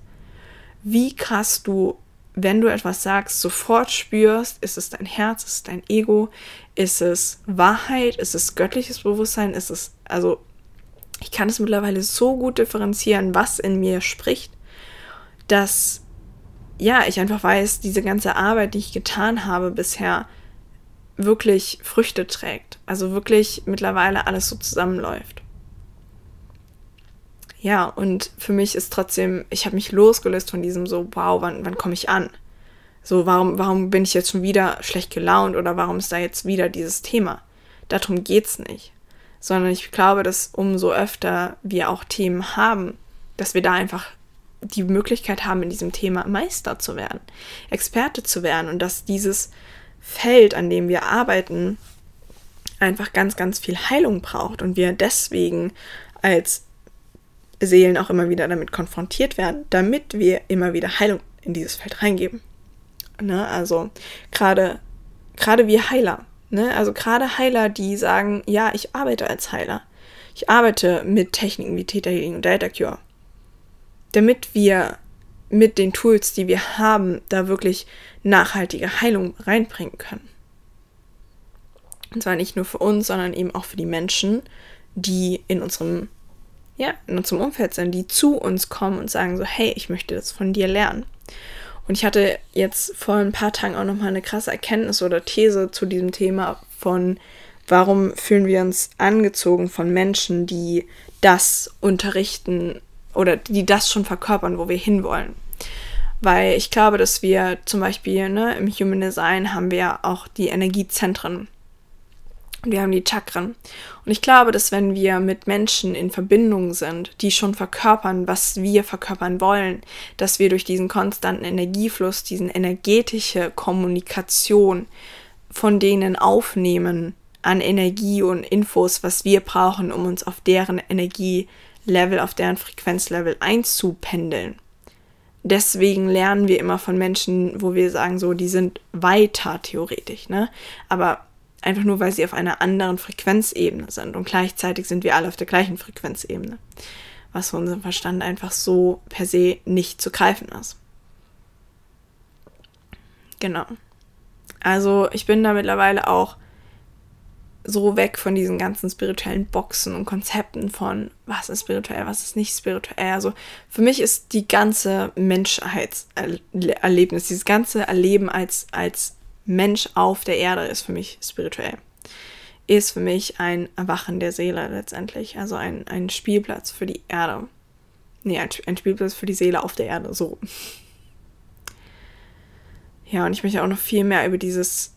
Wie krass du wenn du etwas sagst, sofort spürst, ist es dein Herz, ist es dein Ego, ist es Wahrheit, ist es göttliches Bewusstsein, ist es, also ich kann es mittlerweile so gut differenzieren, was in mir spricht, dass ja, ich einfach weiß, diese ganze Arbeit, die ich getan habe bisher, wirklich Früchte trägt. Also wirklich mittlerweile alles so zusammenläuft. Ja, und für mich ist trotzdem, ich habe mich losgelöst von diesem so, wow, wann, wann komme ich an? So, warum, warum bin ich jetzt schon wieder schlecht gelaunt oder warum ist da jetzt wieder dieses Thema? Darum geht's nicht. Sondern ich glaube, dass umso öfter wir auch Themen haben, dass wir da einfach die Möglichkeit haben, in diesem Thema Meister zu werden, Experte zu werden und dass dieses Feld, an dem wir arbeiten, einfach ganz, ganz viel Heilung braucht und wir deswegen als Seelen auch immer wieder damit konfrontiert werden, damit wir immer wieder Heilung in dieses Feld reingeben. Ne? Also gerade gerade wir Heiler, ne? also gerade Heiler, die sagen, ja, ich arbeite als Heiler. Ich arbeite mit Techniken wie Theta Healing und Data Cure. Damit wir mit den Tools, die wir haben, da wirklich nachhaltige Heilung reinbringen können. Und zwar nicht nur für uns, sondern eben auch für die Menschen, die in unserem ja, in unserem Umfeld sind, die zu uns kommen und sagen so, hey, ich möchte das von dir lernen. Und ich hatte jetzt vor ein paar Tagen auch nochmal eine krasse Erkenntnis oder These zu diesem Thema von, warum fühlen wir uns angezogen von Menschen, die das unterrichten oder die das schon verkörpern, wo wir hinwollen. Weil ich glaube, dass wir zum Beispiel ne, im Human Design haben wir auch die Energiezentren wir haben die Chakren. Und ich glaube, dass wenn wir mit Menschen in Verbindung sind, die schon verkörpern, was wir verkörpern wollen, dass wir durch diesen konstanten Energiefluss, diesen energetische Kommunikation von denen aufnehmen an Energie und Infos, was wir brauchen, um uns auf deren Energielevel, auf deren Frequenzlevel einzupendeln. Deswegen lernen wir immer von Menschen, wo wir sagen, so, die sind weiter theoretisch, ne? Aber einfach nur, weil sie auf einer anderen Frequenzebene sind. Und gleichzeitig sind wir alle auf der gleichen Frequenzebene. Was für unseren Verstand einfach so per se nicht zu greifen ist. Genau. Also ich bin da mittlerweile auch so weg von diesen ganzen spirituellen Boxen und Konzepten von, was ist spirituell, was ist nicht spirituell. Also für mich ist die ganze Menschheitserlebnis, dieses ganze Erleben als, als Mensch auf der Erde ist für mich spirituell. Ist für mich ein Erwachen der Seele letztendlich. Also ein, ein Spielplatz für die Erde. Nee, ein, ein Spielplatz für die Seele auf der Erde, so. Ja, und ich möchte auch noch viel mehr über dieses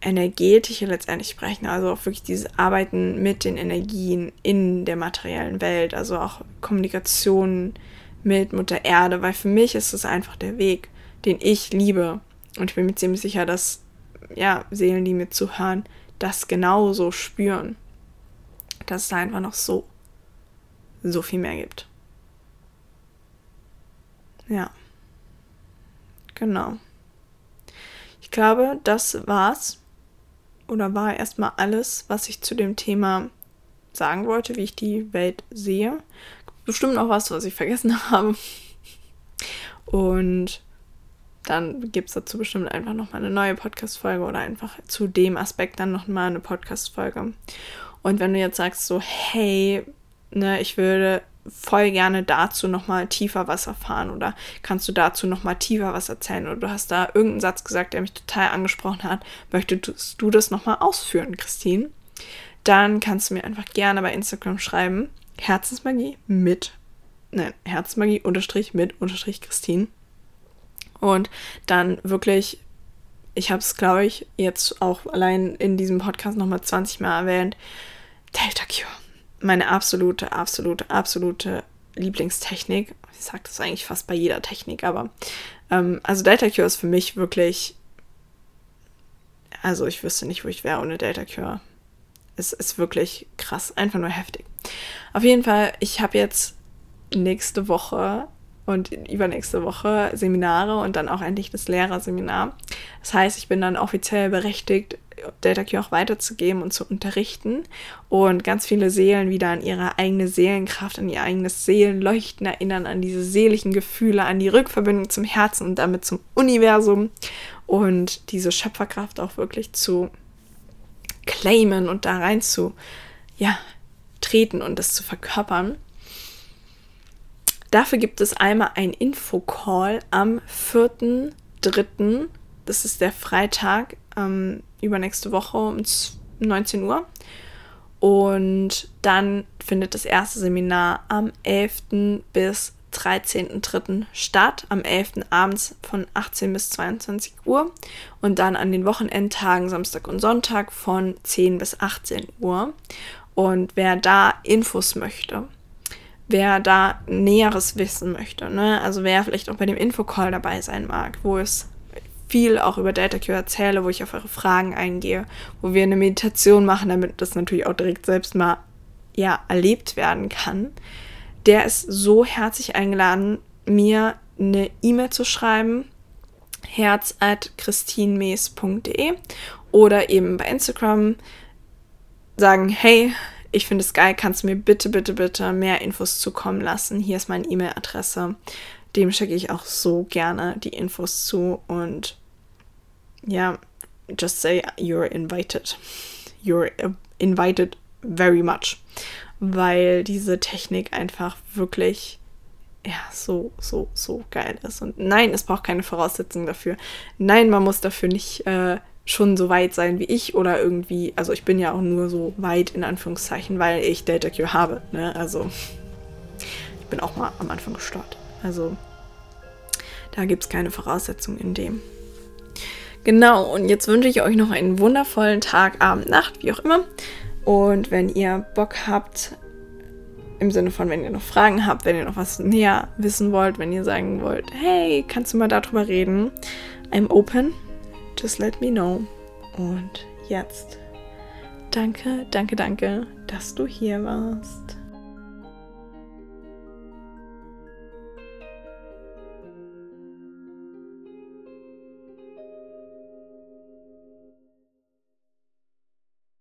energetische letztendlich sprechen, also auch wirklich dieses Arbeiten mit den Energien in der materiellen Welt, also auch Kommunikation mit Mutter Erde, weil für mich ist es einfach der Weg, den ich liebe. Und ich bin mir ziemlich sicher, dass ja, Seelen, die mir zuhören, das genauso spüren. Dass es da einfach noch so, so viel mehr gibt. Ja. Genau. Ich glaube, das war's oder war erstmal alles, was ich zu dem Thema sagen wollte, wie ich die Welt sehe. Bestimmt noch was, was ich vergessen habe. Und dann gibt es dazu bestimmt einfach nochmal eine neue Podcast-Folge oder einfach zu dem Aspekt dann nochmal eine Podcast-Folge. Und wenn du jetzt sagst so, hey, ne, ich würde voll gerne dazu nochmal tiefer was erfahren oder kannst du dazu nochmal tiefer was erzählen? Oder du hast da irgendeinen Satz gesagt, der mich total angesprochen hat, möchtest du das nochmal ausführen, Christine? Dann kannst du mir einfach gerne bei Instagram schreiben, Herzensmagie mit, nein, Herzensmagie unterstrich mit unterstrich Christine. Und dann wirklich, ich habe es, glaube ich, jetzt auch allein in diesem Podcast nochmal 20 Mal erwähnt, Delta Cure meine absolute, absolute, absolute Lieblingstechnik. Ich sage das eigentlich fast bei jeder Technik, aber ähm, also Delta Cure ist für mich wirklich, also ich wüsste nicht, wo ich wäre ohne Delta Cure. Es ist wirklich krass, einfach nur heftig. Auf jeden Fall, ich habe jetzt nächste Woche und übernächste Woche Seminare und dann auch endlich das Lehrerseminar. Das heißt, ich bin dann offiziell berechtigt, Delta Q auch weiterzugeben und zu unterrichten und ganz viele Seelen wieder an ihre eigene Seelenkraft, an ihr eigenes Seelenleuchten erinnern, an diese seelischen Gefühle, an die Rückverbindung zum Herzen und damit zum Universum und diese Schöpferkraft auch wirklich zu claimen und da rein zu, ja, treten und das zu verkörpern. Dafür gibt es einmal ein Infocall am 4.3. Das ist der Freitag ähm, übernächste Woche um 19 Uhr. Und dann findet das erste Seminar am 11. bis 13.3. statt, am 11. abends von 18 bis 22 Uhr und dann an den Wochenendtagen Samstag und Sonntag von 10 bis 18 Uhr. Und wer da Infos möchte, wer da Näheres wissen möchte, ne? also wer vielleicht auch bei dem Infocall dabei sein mag, wo es viel auch über DataQ erzähle, wo ich auf eure Fragen eingehe, wo wir eine Meditation machen, damit das natürlich auch direkt selbst mal ja, erlebt werden kann. Der ist so herzlich eingeladen, mir eine E-Mail zu schreiben, herz at christinmees.de oder eben bei Instagram sagen, hey, ich finde es geil, kannst du mir bitte, bitte, bitte mehr Infos zukommen lassen. Hier ist meine E-Mail-Adresse dem schicke ich auch so gerne die Infos zu und ja, just say you're invited. You're invited very much, weil diese Technik einfach wirklich ja, so, so, so geil ist. Und nein, es braucht keine Voraussetzungen dafür. Nein, man muss dafür nicht äh, schon so weit sein wie ich oder irgendwie, also ich bin ja auch nur so weit in Anführungszeichen, weil ich Delta Q habe. Ne? Also ich bin auch mal am Anfang gestartet. Also da gibt es keine Voraussetzungen in dem. Genau, und jetzt wünsche ich euch noch einen wundervollen Tag, Abend, Nacht, wie auch immer. Und wenn ihr Bock habt, im Sinne von, wenn ihr noch Fragen habt, wenn ihr noch was näher wissen wollt, wenn ihr sagen wollt, hey, kannst du mal darüber reden? I'm open. Just let me know. Und jetzt, danke, danke, danke, dass du hier warst.